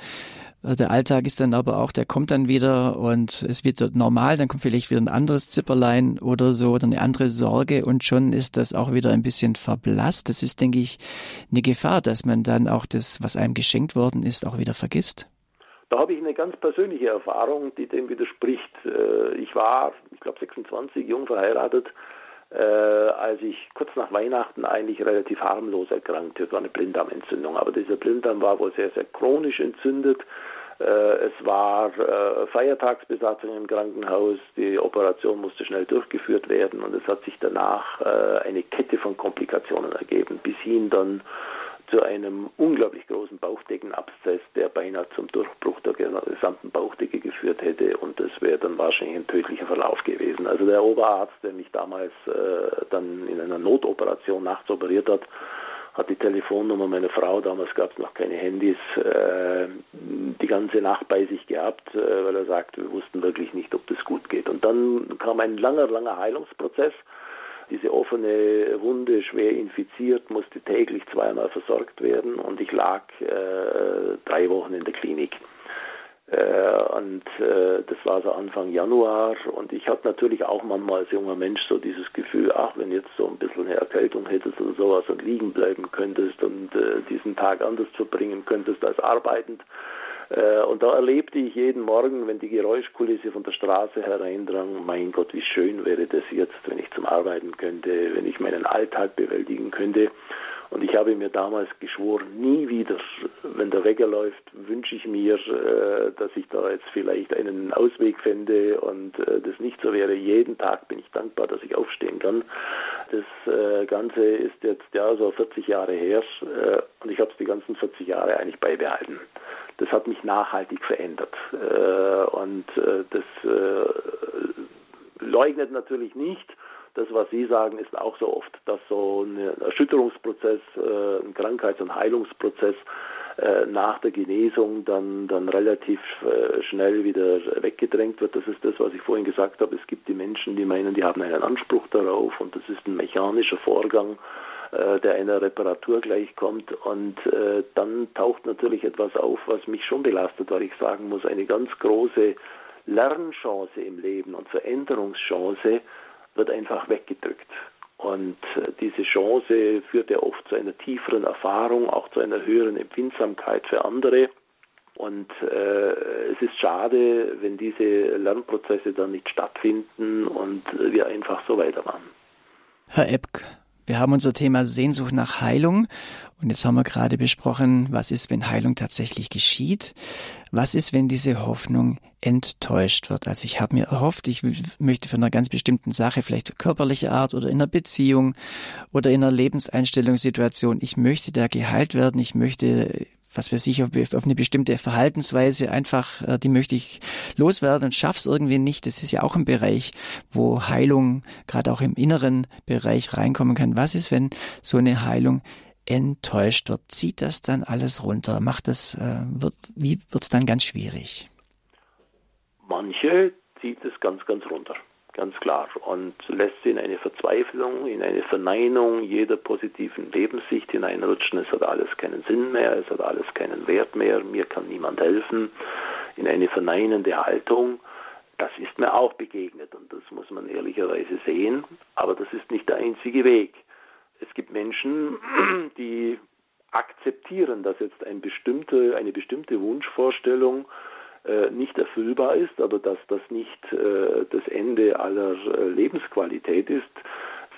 Äh, der Alltag ist dann aber auch, der kommt dann wieder und es wird normal, dann kommt vielleicht wieder ein anderes Zipperlein oder so oder eine andere Sorge und schon ist das auch wieder ein bisschen verblasst. Das ist, denke ich, eine Gefahr, dass man dann auch das, was einem geschenkt worden ist, auch wieder vergisst. Da habe ich eine ganz persönliche Erfahrung, die dem widerspricht. Äh, ich war, ich glaube 26, jung verheiratet äh, als ich kurz nach Weihnachten eigentlich relativ harmlos erkrankte. Es war eine Blinddarmentzündung, aber dieser Blinddarm war wohl sehr, sehr chronisch entzündet. Äh, es war äh, Feiertagsbesatzung im Krankenhaus, die Operation musste schnell durchgeführt werden und es hat sich danach äh, eine Kette von Komplikationen ergeben, bis hin dann zu einem unglaublich großen Bauchdeckenabszess, der beinahe zum Durchbruch der gesamten Bauchdecke geführt hätte und das wäre dann wahrscheinlich ein tödlicher Verlauf gewesen. Also der Oberarzt, der mich damals äh, dann in einer Notoperation nachts operiert hat, hat die Telefonnummer meiner Frau, damals gab es noch keine Handys, äh, die ganze Nacht bei sich gehabt, äh, weil er sagt, wir wussten wirklich nicht, ob das gut geht. Und dann kam ein langer, langer Heilungsprozess diese offene Wunde schwer infiziert, musste täglich zweimal versorgt werden und ich lag äh, drei Wochen in der Klinik. Äh, und äh, das war so Anfang Januar. Und ich hatte natürlich auch manchmal als junger Mensch so dieses Gefühl, ach, wenn jetzt so ein bisschen eine Erkältung hättest oder sowas und liegen bleiben könntest und äh, diesen Tag anders verbringen könntest als arbeitend, und da erlebte ich jeden Morgen, wenn die Geräuschkulisse von der Straße hereindrang, mein Gott, wie schön wäre das jetzt, wenn ich zum Arbeiten könnte, wenn ich meinen Alltag bewältigen könnte. Und ich habe mir damals geschworen, nie wieder, wenn der Wecker läuft, wünsche ich mir, äh, dass ich da jetzt vielleicht einen Ausweg fände und äh, das nicht so wäre. Jeden Tag bin ich dankbar, dass ich aufstehen kann. Das Ganze ist jetzt ja so 40 Jahre her und ich habe es die ganzen 40 Jahre eigentlich beibehalten das hat mich nachhaltig verändert. Äh, und äh, das äh, leugnet natürlich nicht, das, was Sie sagen, ist auch so oft, dass so ein Erschütterungsprozess, ein Krankheits- und Heilungsprozess nach der Genesung dann, dann relativ schnell wieder weggedrängt wird. Das ist das, was ich vorhin gesagt habe. Es gibt die Menschen, die meinen, die haben einen Anspruch darauf und das ist ein mechanischer Vorgang äh, der einer Reparatur gleichkommt. Und äh, dann taucht natürlich etwas auf, was mich schon belastet, weil ich sagen muss, eine ganz große Lernchance im Leben und Veränderungschance wird einfach weggedrückt. Und äh, diese Chance führt ja oft zu einer tieferen Erfahrung, auch zu einer höheren Empfindsamkeit für andere. Und äh, es ist schade, wenn diese Lernprozesse dann nicht stattfinden und wir einfach so weitermachen. Herr Eppk, wir haben unser Thema Sehnsucht nach Heilung und jetzt haben wir gerade besprochen, was ist, wenn Heilung tatsächlich geschieht? Was ist, wenn diese Hoffnung enttäuscht wird? Also ich habe mir erhofft, ich möchte für eine ganz bestimmten Sache, vielleicht körperliche Art oder in einer Beziehung oder in einer Lebenseinstellungssituation, ich möchte da geheilt werden, ich möchte was weiß ich, auf, auf eine bestimmte Verhaltensweise einfach, äh, die möchte ich loswerden und schaff's irgendwie nicht. Das ist ja auch ein Bereich, wo Heilung gerade auch im inneren Bereich reinkommen kann. Was ist, wenn so eine Heilung enttäuscht wird? Zieht das dann alles runter? Macht das, äh, wird, wie wird's dann ganz schwierig? Manche zieht es ganz, ganz runter ganz klar, und lässt sie in eine Verzweiflung, in eine Verneinung jeder positiven Lebenssicht hineinrutschen. Es hat alles keinen Sinn mehr, es hat alles keinen Wert mehr, mir kann niemand helfen, in eine verneinende Haltung. Das ist mir auch begegnet und das muss man ehrlicherweise sehen, aber das ist nicht der einzige Weg. Es gibt Menschen, die akzeptieren, dass jetzt ein bestimmte, eine bestimmte Wunschvorstellung nicht erfüllbar ist, aber dass das nicht äh, das Ende aller äh, Lebensqualität ist.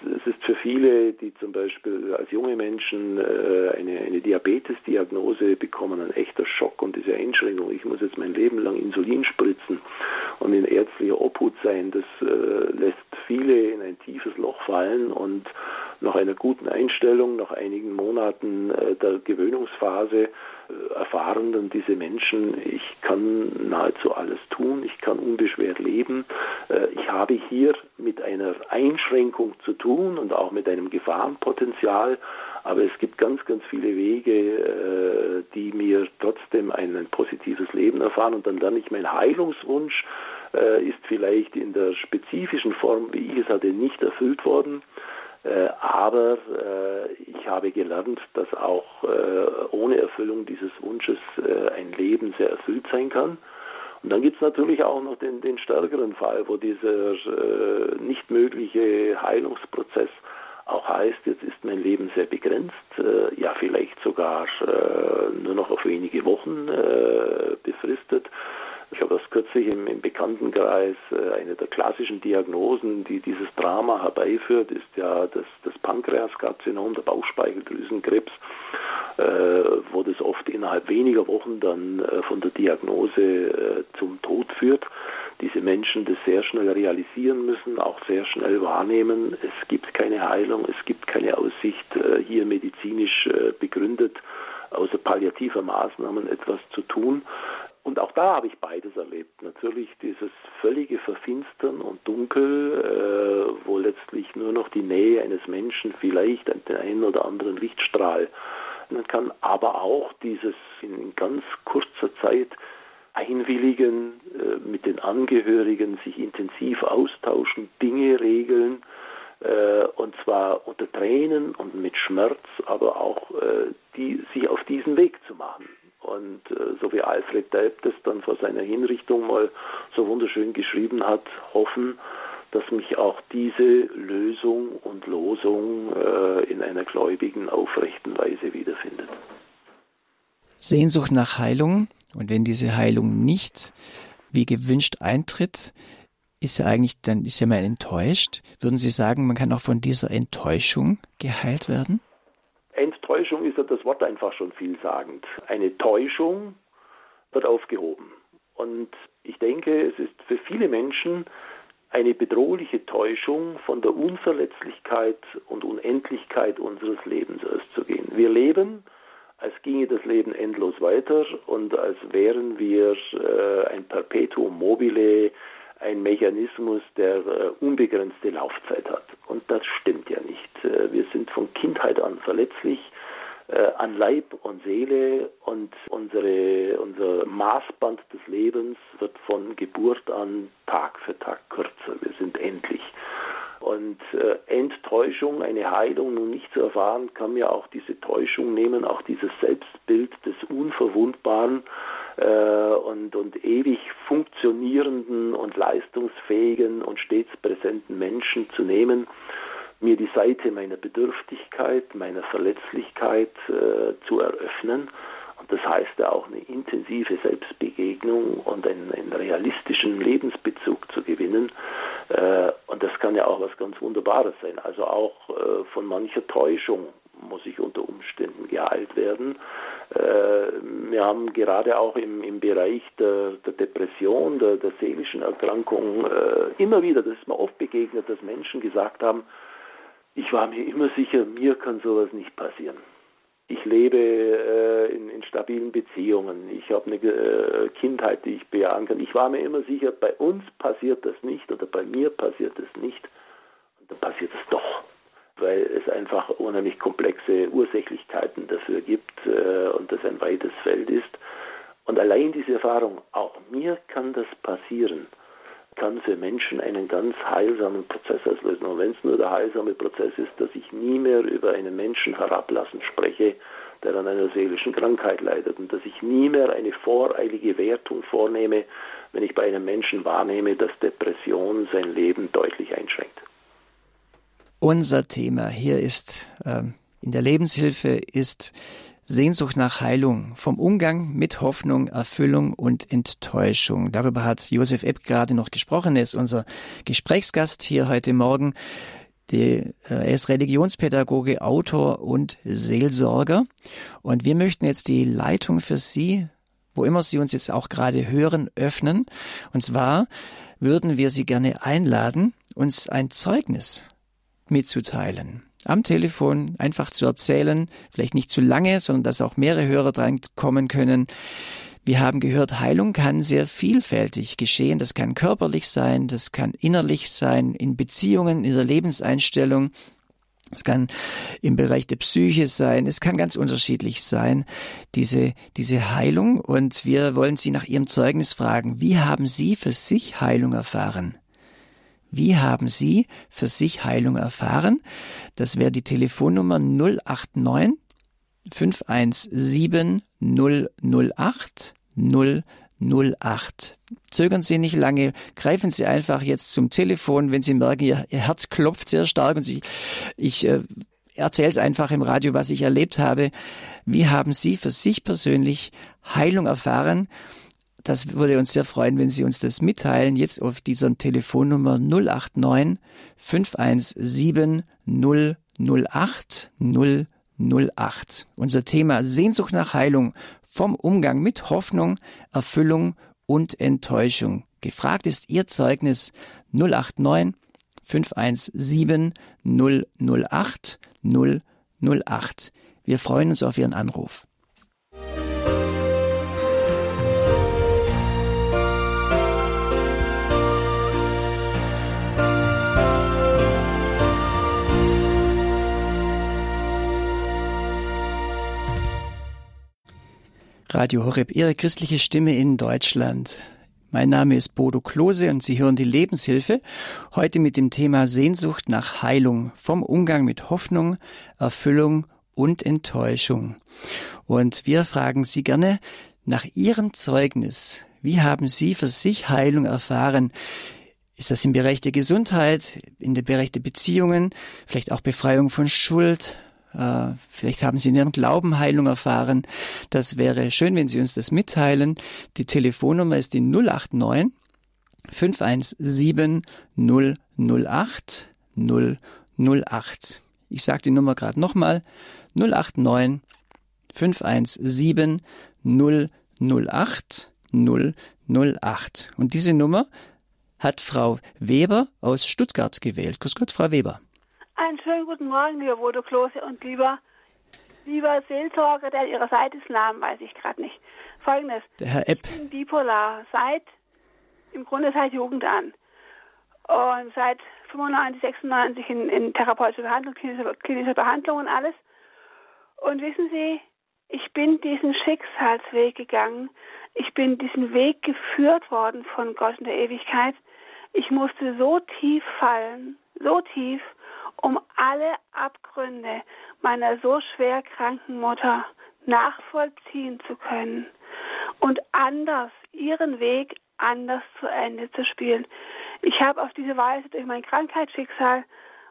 Es ist für viele, die zum Beispiel als junge Menschen äh, eine, eine Diabetes-Diagnose bekommen, ein echter Schock und diese Einschränkung. Ich muss jetzt mein Leben lang Insulin spritzen und in ärztlicher Obhut sein. Das äh, lässt viele in ein tiefes Loch fallen und nach einer guten Einstellung, nach einigen Monaten äh, der Gewöhnungsphase äh, erfahren dann diese Menschen, ich kann nahezu alles tun, ich kann unbeschwert leben, äh, ich habe hier mit einer Einschränkung zu tun und auch mit einem Gefahrenpotenzial, aber es gibt ganz, ganz viele Wege, die mir trotzdem ein, positives Leben erfahren und dann lerne ich mein Heilungswunsch ist vielleicht in der spezifischen Form, wie ich es hatte, nicht erfüllt worden. Äh, aber äh, ich habe gelernt, dass auch äh, ohne Erfüllung dieses Wunsches ein Leben sehr erfüllt sein kann. Und dann gibt es natürlich auch noch den, den stärkeren Fall, wo dieser nicht mögliche Heilungsprozess auch heißt, jetzt ist mein Leben sehr begrenzt, ja vielleicht sogar nur noch auf wenige Wochen befristet. Ich habe das kürzlich im, im Bekanntenkreis, äh, eine der klassischen Diagnosen, die dieses Drama herbeiführt, ist ja das, das Pankreaskarzinom, der Bauchspeicheldrüsenkrebs, äh, wo das oft innerhalb weniger Wochen dann äh, von der Diagnose äh, zum Tod führt. Diese Menschen das sehr schnell realisieren müssen, auch sehr schnell wahrnehmen, es gibt keine Heilung, es gibt keine Aussicht, äh, hier medizinisch äh, begründet außer palliativer Maßnahmen etwas zu tun. Und auch da habe ich beides erlebt. Natürlich dieses völlige Verfinstern und Dunkel, äh, wo letztlich nur noch die Nähe eines Menschen vielleicht den einen oder anderen Lichtstrahl man kann, aber auch dieses in ganz kurzer Zeit einwilligen, äh, mit den Angehörigen sich intensiv austauschen, Dinge regeln, äh, und zwar unter Tränen und mit Schmerz, aber auch äh, die, sich auf diesen Weg zu machen. Und äh, so wie Alfred Delp das dann vor seiner Hinrichtung mal so wunderschön geschrieben hat, hoffen, dass mich auch diese Lösung und Losung äh, in einer gläubigen, aufrechten Weise wiederfindet. Sehnsucht nach Heilung und wenn diese Heilung nicht wie gewünscht eintritt, ist ja eigentlich, dann ist ja man enttäuscht. Würden Sie sagen, man kann auch von dieser Enttäuschung geheilt werden? Ist ja das Wort einfach schon vielsagend. Eine Täuschung wird aufgehoben. Und ich denke, es ist für viele Menschen eine bedrohliche Täuschung, von der Unverletzlichkeit und Unendlichkeit unseres Lebens auszugehen. Wir leben, als ginge das Leben endlos weiter und als wären wir äh, ein Perpetuum mobile, ein Mechanismus, der äh, unbegrenzte Laufzeit hat. Und das stimmt ja nicht. Äh, wir sind von Kindheit an verletzlich äh, an Leib und Seele und unsere, unser Maßband des Lebens wird von Geburt an Tag für Tag kürzer. Wir sind endlich. Und äh, Enttäuschung, eine Heilung nun nicht zu erfahren, kann mir auch diese Täuschung nehmen, auch dieses Selbstbild des Unverwundbaren äh, und, und ewig funktionierenden und leistungsfähigen und stets präsenten Menschen zu nehmen, mir die Seite meiner Bedürftigkeit, meiner Verletzlichkeit äh, zu eröffnen. Und das heißt ja auch eine intensive Selbstbegegnung und einen, einen realistischen Lebensbezug zu gewinnen. Äh, und das kann ja auch was ganz Wunderbares sein. Also auch äh, von mancher Täuschung muss ich unter Umständen geheilt werden. Äh, wir haben gerade auch im, im Bereich der, der Depression, der, der, seelischen Erkrankung äh, immer wieder, das ist mir oft begegnet, dass Menschen gesagt haben, ich war mir immer sicher, mir kann sowas nicht passieren. Ich lebe äh, in, in, stabilen Beziehungen. Ich habe eine äh, Kindheit, die ich bejahen kann. Ich war mir immer sicher, bei uns passiert das nicht oder bei mir passiert es nicht. Und dann passiert es doch, weil es einfach unheimlich komplexe Ursächlichkeiten dafür gibt äh, und das ein weites Feld ist. Und allein diese Erfahrung, auch mir kann das passieren kann für Menschen einen ganz heilsamen Prozess auslösen. Und wenn es nur der heilsame Prozess ist, dass ich nie mehr über einen Menschen herablassen spreche, der an einer seelischen Krankheit leidet und dass ich nie mehr eine voreilige Wertung vornehme, wenn ich bei einem Menschen wahrnehme, dass Depression sein Leben deutlich einschränkt. Unser Thema hier ist äh, in der Lebenshilfe ist Sehnsucht nach Heilung, vom Umgang mit Hoffnung, Erfüllung und Enttäuschung. Darüber hat Josef Epp gerade noch gesprochen. Er ist unser Gesprächsgast hier heute Morgen. Äh, er ist Religionspädagoge, Autor und Seelsorger. Und wir möchten jetzt die Leitung für Sie, wo immer Sie uns jetzt auch gerade hören, öffnen. Und zwar würden wir Sie gerne einladen, uns ein Zeugnis mitzuteilen am Telefon einfach zu erzählen, vielleicht nicht zu lange, sondern dass auch mehrere Hörer dran kommen können. Wir haben gehört, Heilung kann sehr vielfältig geschehen. Das kann körperlich sein, das kann innerlich sein, in Beziehungen, in der Lebenseinstellung. Es kann im Bereich der Psyche sein, es kann ganz unterschiedlich sein, diese, diese Heilung. Und wir wollen Sie nach Ihrem Zeugnis fragen, wie haben Sie für sich Heilung erfahren? Wie haben Sie für sich Heilung erfahren? Das wäre die Telefonnummer 089 517 008 008. Zögern Sie nicht lange, greifen Sie einfach jetzt zum Telefon, wenn Sie merken, Ihr, Ihr Herz klopft sehr stark und Sie, ich äh, erzähle es einfach im Radio, was ich erlebt habe. Wie haben Sie für sich persönlich Heilung erfahren? Das würde uns sehr freuen, wenn Sie uns das mitteilen. Jetzt auf dieser Telefonnummer 089 517 008 008. Unser Thema Sehnsucht nach Heilung vom Umgang mit Hoffnung, Erfüllung und Enttäuschung. Gefragt ist Ihr Zeugnis 089 517 008 008. Wir freuen uns auf Ihren Anruf. Radio Horeb, Ihre christliche Stimme in Deutschland. Mein Name ist Bodo Klose und Sie hören die Lebenshilfe. Heute mit dem Thema Sehnsucht nach Heilung vom Umgang mit Hoffnung, Erfüllung und Enttäuschung. Und wir fragen Sie gerne nach Ihrem Zeugnis. Wie haben Sie für sich Heilung erfahren? Ist das im Bereich der Gesundheit, in dem Bereich der Beziehungen, vielleicht auch Befreiung von Schuld, vielleicht haben Sie in Ihrem Glauben Heilung erfahren. Das wäre schön, wenn Sie uns das mitteilen. Die Telefonnummer ist die 089 517 008 008. Ich sage die Nummer gerade nochmal. 089 517 008 008. Und diese Nummer hat Frau Weber aus Stuttgart gewählt. Grüß Gott, Frau Weber. Einen schönen guten Morgen, lieber Bodo Klose und lieber, lieber Seelsorger, der an Ihrer Seite ist, Namen weiß ich gerade nicht. Folgendes. Der Herr Epp. Ich bin bipolar seit, im Grunde seit Jugend an. Und seit 95, 96 in, in therapeutischer Behandlung, klinischer, klinischer Behandlung und alles. Und wissen Sie, ich bin diesen Schicksalsweg gegangen. Ich bin diesen Weg geführt worden von Gott in der Ewigkeit. Ich musste so tief fallen, so tief, um alle Abgründe meiner so schwer kranken Mutter nachvollziehen zu können und anders ihren Weg anders zu Ende zu spielen. Ich habe auf diese Weise durch mein Krankheitsschicksal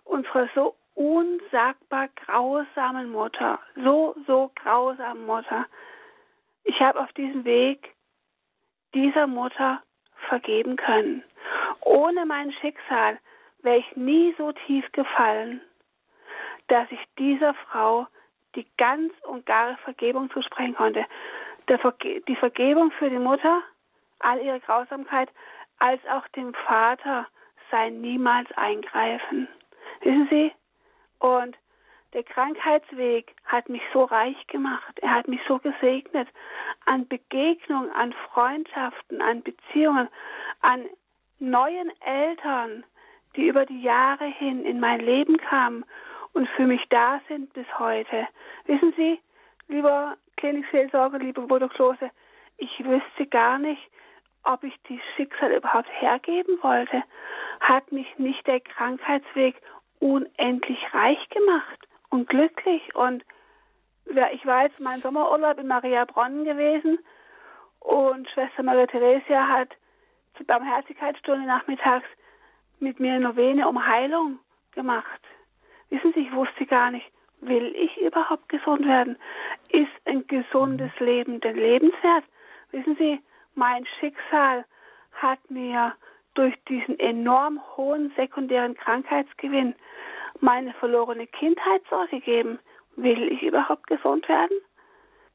unsere so unsagbar grausamen Mutter, so, so grausamen Mutter, ich habe auf diesem Weg dieser Mutter vergeben können. Ohne mein Schicksal wäre ich nie so tief gefallen, dass ich dieser Frau die ganz und gare Vergebung zusprechen konnte. die Vergebung für die Mutter, all ihre Grausamkeit, als auch dem Vater sein niemals eingreifen. Wissen Sie? Und der Krankheitsweg hat mich so reich gemacht. Er hat mich so gesegnet an Begegnungen, an Freundschaften, an Beziehungen, an neuen Eltern, die über die Jahre hin in mein Leben kamen und für mich da sind bis heute. Wissen Sie, lieber Klinikseelsorger, lieber Bruder Klose, ich wüsste gar nicht, ob ich die Schicksal überhaupt hergeben wollte. Hat mich nicht der Krankheitsweg unendlich reich gemacht und glücklich und ich war jetzt mein Sommerurlaub in Maria Bronnen gewesen und Schwester Maria Theresia hat zur Barmherzigkeitsstunde nachmittags mit mir Novene um Heilung gemacht. Wissen Sie, ich wusste gar nicht, will ich überhaupt gesund werden? Ist ein gesundes Leben denn lebenswert? Wissen Sie, mein Schicksal hat mir durch diesen enorm hohen sekundären Krankheitsgewinn meine verlorene Kindheit zurückgegeben. Will ich überhaupt gesund werden?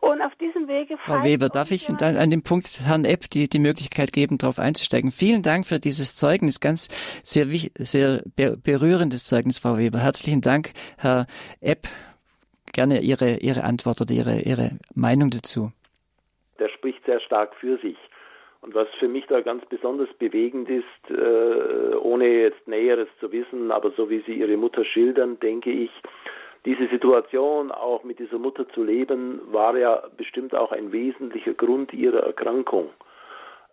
Und auf diesem Wege. Frau Weber, darf ich dann an dem Punkt Herrn Epp die, die Möglichkeit geben, darauf einzusteigen? Vielen Dank für dieses Zeugnis, ganz sehr, sehr berührendes Zeugnis, Frau Weber. Herzlichen Dank, Herr Epp. Gerne Ihre, Ihre Antwort oder Ihre, Ihre Meinung dazu. Der spricht sehr stark für sich. Und was für mich da ganz besonders bewegend ist, äh, ohne jetzt Näheres zu wissen, aber so wie Sie Ihre Mutter schildern, denke ich, diese Situation, auch mit dieser Mutter zu leben, war ja bestimmt auch ein wesentlicher Grund ihrer Erkrankung.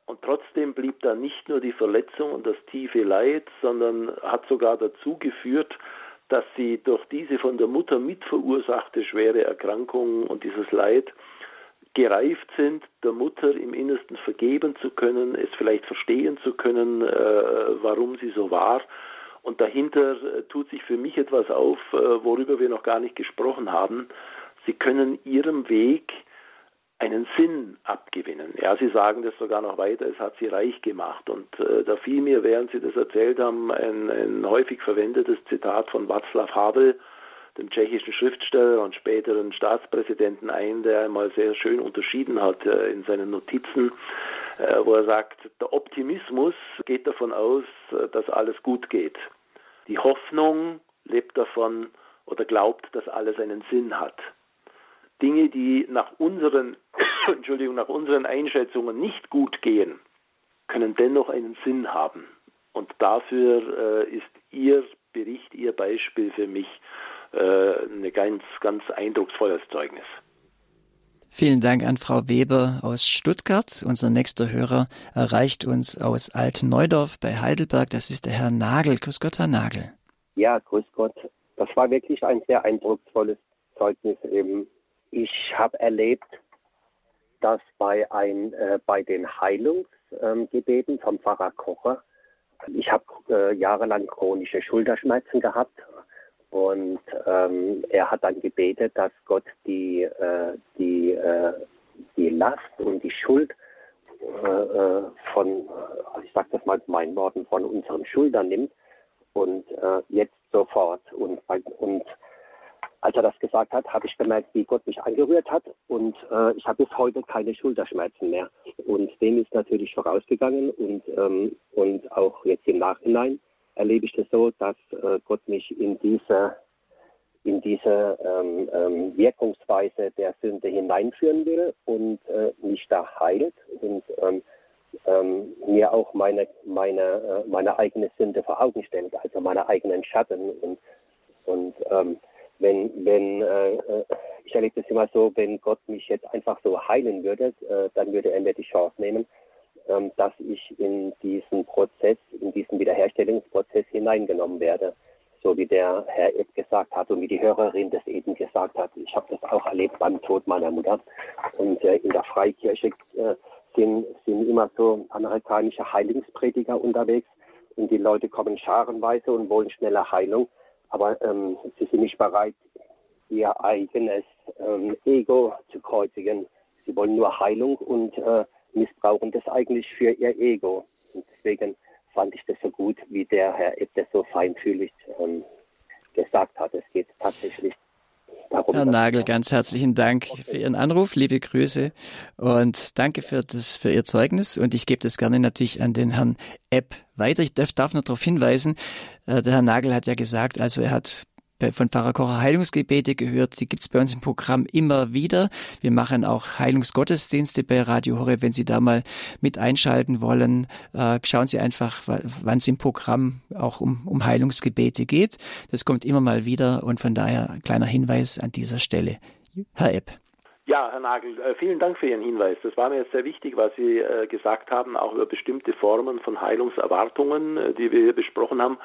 Und trotzdem blieb da nicht nur die Verletzung und das tiefe Leid, sondern hat sogar dazu geführt, dass sie durch diese von der Mutter mitverursachte schwere Erkrankung und dieses Leid gereift sind, der Mutter im Innersten vergeben zu können, es vielleicht verstehen zu können, äh, warum sie so war und dahinter äh, tut sich für mich etwas auf, äh, worüber wir noch gar nicht gesprochen haben. Sie können ihrem Weg einen Sinn abgewinnen. Ja, Sie sagen das sogar noch weiter, es hat Sie reich gemacht. Und äh, da fiel mir, während Sie das erzählt haben, ein, ein häufig verwendetes Zitat von Václav Havel, dem tschechischen Schriftsteller und späteren Staatspräsidenten ein, der einmal sehr schön unterschieden hat in seinen Notizen, wo er sagt, der Optimismus geht davon aus, dass alles gut geht. Die Hoffnung lebt davon oder glaubt, dass alles einen Sinn hat. Dinge, die nach unseren, Entschuldigung, nach unseren Einschätzungen nicht gut gehen, können dennoch einen Sinn haben. Und dafür äh, ist Ihr Bericht, Ihr Beispiel für mich äh, ein ganz, ganz eindrucksvolles Zeugnis. Vielen Dank an Frau Weber aus Stuttgart. Unser nächster Hörer erreicht uns aus Altneudorf bei Heidelberg. Das ist der Herr Nagel. Grüß Gott, Herr Nagel. Ja, grüß Gott. Das war wirklich ein sehr eindrucksvolles Zeugnis eben. Ich habe erlebt, dass bei, ein, äh, bei den Heilungsgebeten ähm, vom Pfarrer Kocher, ich habe äh, jahrelang chronische Schulterschmerzen gehabt und ähm, er hat dann gebetet, dass Gott die, äh, die, äh, die Last und die Schuld äh, äh von, äh, ich sage das mal mit meinen Worten, von unseren Schultern nimmt und äh, jetzt sofort. Und, und als er das gesagt hat, habe ich gemerkt, wie Gott mich angerührt hat und äh, ich habe bis heute keine Schulterschmerzen mehr. Und dem ist natürlich vorausgegangen und, ähm, und auch jetzt im Nachhinein erlebe ich das so, dass äh, Gott mich in diese, in diese ähm, ähm, Wirkungsweise der Sünde hineinführen will und äh, mich da heilt und ähm, ähm mir auch meine, meine, äh, meine eigene Sünde vor Augen stellt, also meine eigenen Schatten. Und, und ähm, wenn, wenn äh, äh, ich erlebe das immer so, wenn Gott mich jetzt einfach so heilen würde, äh, dann würde er mir die Chance nehmen, ähm, dass ich in diesen Prozess, in diesen Wiederherstellungsprozess hineingenommen werde. So wie der Herr Ed gesagt hat und wie die Hörerin das eben gesagt hat. Ich habe das auch erlebt beim Tod meiner Mutter. Und äh, in der Freikirche äh, sind, sind immer so amerikanische Heilungsprediger unterwegs und die Leute kommen scharenweise und wollen schneller Heilung, aber ähm, sie sind nicht bereit, ihr eigenes ähm, Ego zu kreuzigen. Sie wollen nur Heilung und äh, missbrauchen das eigentlich für ihr Ego. Und deswegen fand ich das so gut, wie der Herr Ed das so feinfühlig ähm, gesagt hat. Es geht tatsächlich darum. Herr Nagel, ganz herzlichen Dank für Ihren Anruf, liebe Grüße und danke für das für Ihr Zeugnis. Und ich gebe das gerne natürlich an den Herrn Epp weiter. Ich darf, darf nur darauf hinweisen, äh, der Herr Nagel hat ja gesagt, also er hat von Pfarrer Kocher Heilungsgebete gehört. Die gibt's bei uns im Programm immer wieder. Wir machen auch Heilungsgottesdienste bei Radio Horeb. Wenn Sie da mal mit einschalten wollen, äh, schauen Sie einfach, wann es im Programm auch um, um Heilungsgebete geht. Das kommt immer mal wieder und von daher ein kleiner Hinweis an dieser Stelle. Herr Epp. Ja, Herr Nagel, äh, vielen Dank für Ihren Hinweis. Das war mir jetzt sehr wichtig, was Sie äh, gesagt haben, auch über bestimmte Formen von Heilungserwartungen, die wir hier besprochen haben.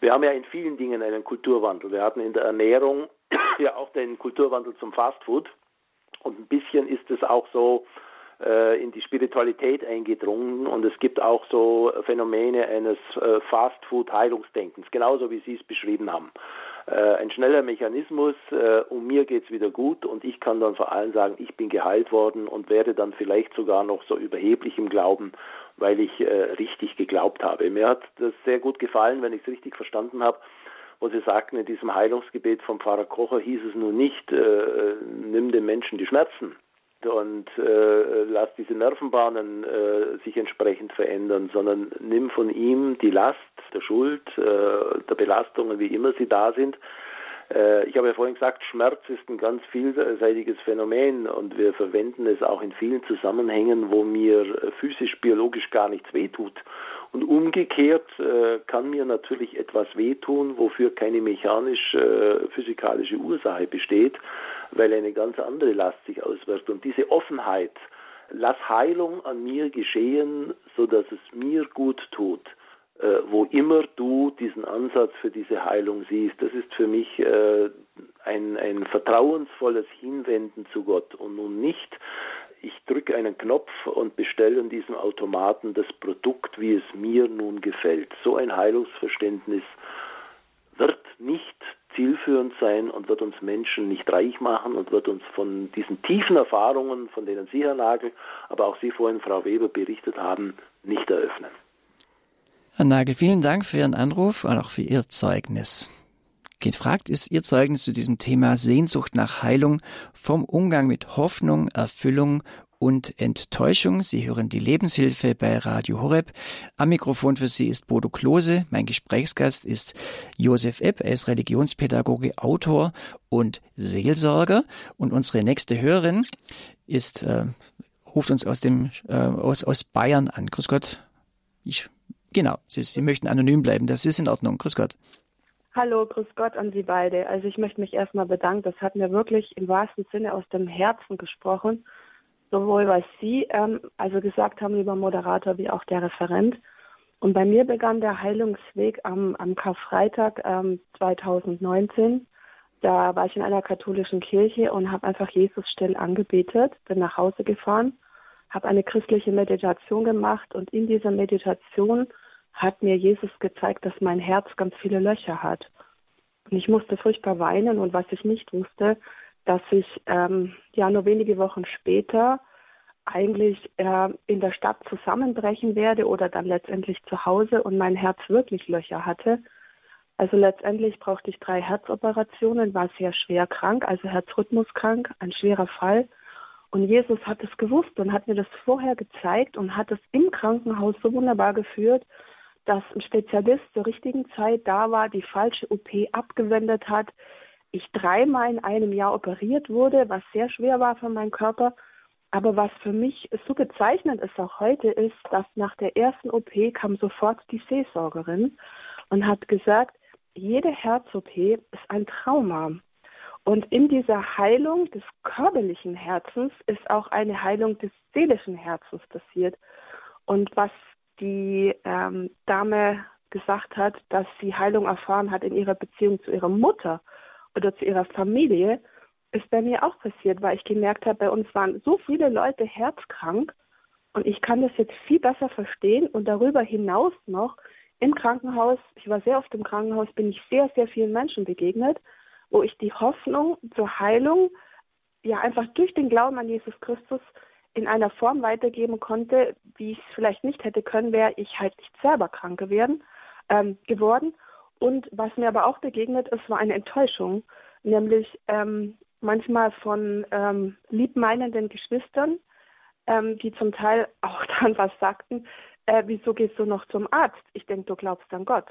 Wir haben ja in vielen Dingen einen Kulturwandel. Wir hatten in der Ernährung ja auch den Kulturwandel zum Fastfood. Und ein bisschen ist es auch so äh, in die Spiritualität eingedrungen. Und es gibt auch so Phänomene eines äh, Fastfood-Heilungsdenkens, genauso wie Sie es beschrieben haben. Äh, ein schneller Mechanismus, äh, um mir geht's wieder gut und ich kann dann vor allem sagen, ich bin geheilt worden und werde dann vielleicht sogar noch so überheblich im Glauben weil ich äh, richtig geglaubt habe. Mir hat das sehr gut gefallen, wenn ich es richtig verstanden habe, wo Sie sagten, in diesem Heilungsgebet vom Pfarrer Kocher hieß es nun nicht, äh, nimm dem Menschen die Schmerzen, und äh, lass diese Nervenbahnen äh, sich entsprechend verändern, sondern nimm von ihm die Last der Schuld, äh, der Belastungen, wie immer sie da sind. Äh, ich habe ja vorhin gesagt, Schmerz ist ein ganz vielseitiges Phänomen und wir verwenden es auch in vielen Zusammenhängen, wo mir physisch, biologisch gar nichts wehtut. Und umgekehrt äh, kann mir natürlich etwas wehtun, wofür keine mechanisch-physikalische äh, Ursache besteht weil eine ganz andere Last sich auswirkt. Und diese Offenheit, lass Heilung an mir geschehen, so dass es mir gut tut, äh, wo immer du diesen Ansatz für diese Heilung siehst, das ist für mich äh, ein, ein vertrauensvolles Hinwenden zu Gott und nun nicht, ich drücke einen Knopf und bestelle an diesem Automaten das Produkt, wie es mir nun gefällt. So ein Heilungsverständnis wird nicht zielführend sein und wird uns Menschen nicht reich machen und wird uns von diesen tiefen Erfahrungen, von denen Sie, Herr Nagel, aber auch Sie vorhin, Frau Weber, berichtet haben, nicht eröffnen. Herr Nagel, vielen Dank für Ihren Anruf und auch für Ihr Zeugnis. Gefragt ist Ihr Zeugnis zu diesem Thema Sehnsucht nach Heilung vom Umgang mit Hoffnung, Erfüllung und Enttäuschung. Sie hören die Lebenshilfe bei Radio Horeb. Am Mikrofon für Sie ist Bodo Klose. Mein Gesprächsgast ist Josef Epp. Er ist Religionspädagoge, Autor und Seelsorger. Und unsere nächste Hörerin ist, äh, ruft uns aus dem, äh, aus, aus Bayern an. Grüß Gott. Ich, genau. Sie, Sie möchten anonym bleiben. Das ist in Ordnung. Grüß Gott. Hallo, grüß Gott an Sie beide. Also ich möchte mich erstmal bedanken. Das hat mir wirklich im wahrsten Sinne aus dem Herzen gesprochen sowohl was Sie ähm, also gesagt haben, lieber Moderator, wie auch der Referent. Und bei mir begann der Heilungsweg am, am Karfreitag ähm, 2019. Da war ich in einer katholischen Kirche und habe einfach Jesus still angebetet, bin nach Hause gefahren, habe eine christliche Meditation gemacht und in dieser Meditation hat mir Jesus gezeigt, dass mein Herz ganz viele Löcher hat. Und ich musste furchtbar weinen und was ich nicht wusste, dass ich ähm, ja nur wenige Wochen später eigentlich äh, in der Stadt zusammenbrechen werde oder dann letztendlich zu Hause und mein Herz wirklich Löcher hatte. Also letztendlich brauchte ich drei Herzoperationen, war sehr schwer krank, also Herzrhythmuskrank, ein schwerer Fall. Und Jesus hat es gewusst und hat mir das vorher gezeigt und hat es im Krankenhaus so wunderbar geführt, dass ein Spezialist zur richtigen Zeit da war, die falsche OP abgewendet hat, ich dreimal in einem Jahr operiert wurde, was sehr schwer war für meinen Körper. Aber was für mich so bezeichnend ist auch heute, ist, dass nach der ersten OP kam sofort die Seelsorgerin und hat gesagt, jede Herz-OP ist ein Trauma. Und in dieser Heilung des körperlichen Herzens ist auch eine Heilung des seelischen Herzens passiert. Und was die ähm, Dame gesagt hat, dass sie Heilung erfahren hat in ihrer Beziehung zu ihrer Mutter, oder zu ihrer Familie, ist bei mir auch passiert, weil ich gemerkt habe, bei uns waren so viele Leute herzkrank und ich kann das jetzt viel besser verstehen und darüber hinaus noch im Krankenhaus, ich war sehr oft im Krankenhaus, bin ich sehr, sehr vielen Menschen begegnet, wo ich die Hoffnung zur Heilung ja einfach durch den Glauben an Jesus Christus in einer Form weitergeben konnte, wie ich es vielleicht nicht hätte können, wäre ich halt nicht selber krank geworden. Ähm, geworden. Und was mir aber auch begegnet ist, war eine Enttäuschung, nämlich ähm, manchmal von ähm, liebmeinenden Geschwistern, ähm, die zum Teil auch dann was sagten, äh, wieso gehst du noch zum Arzt? Ich denke, du glaubst an Gott.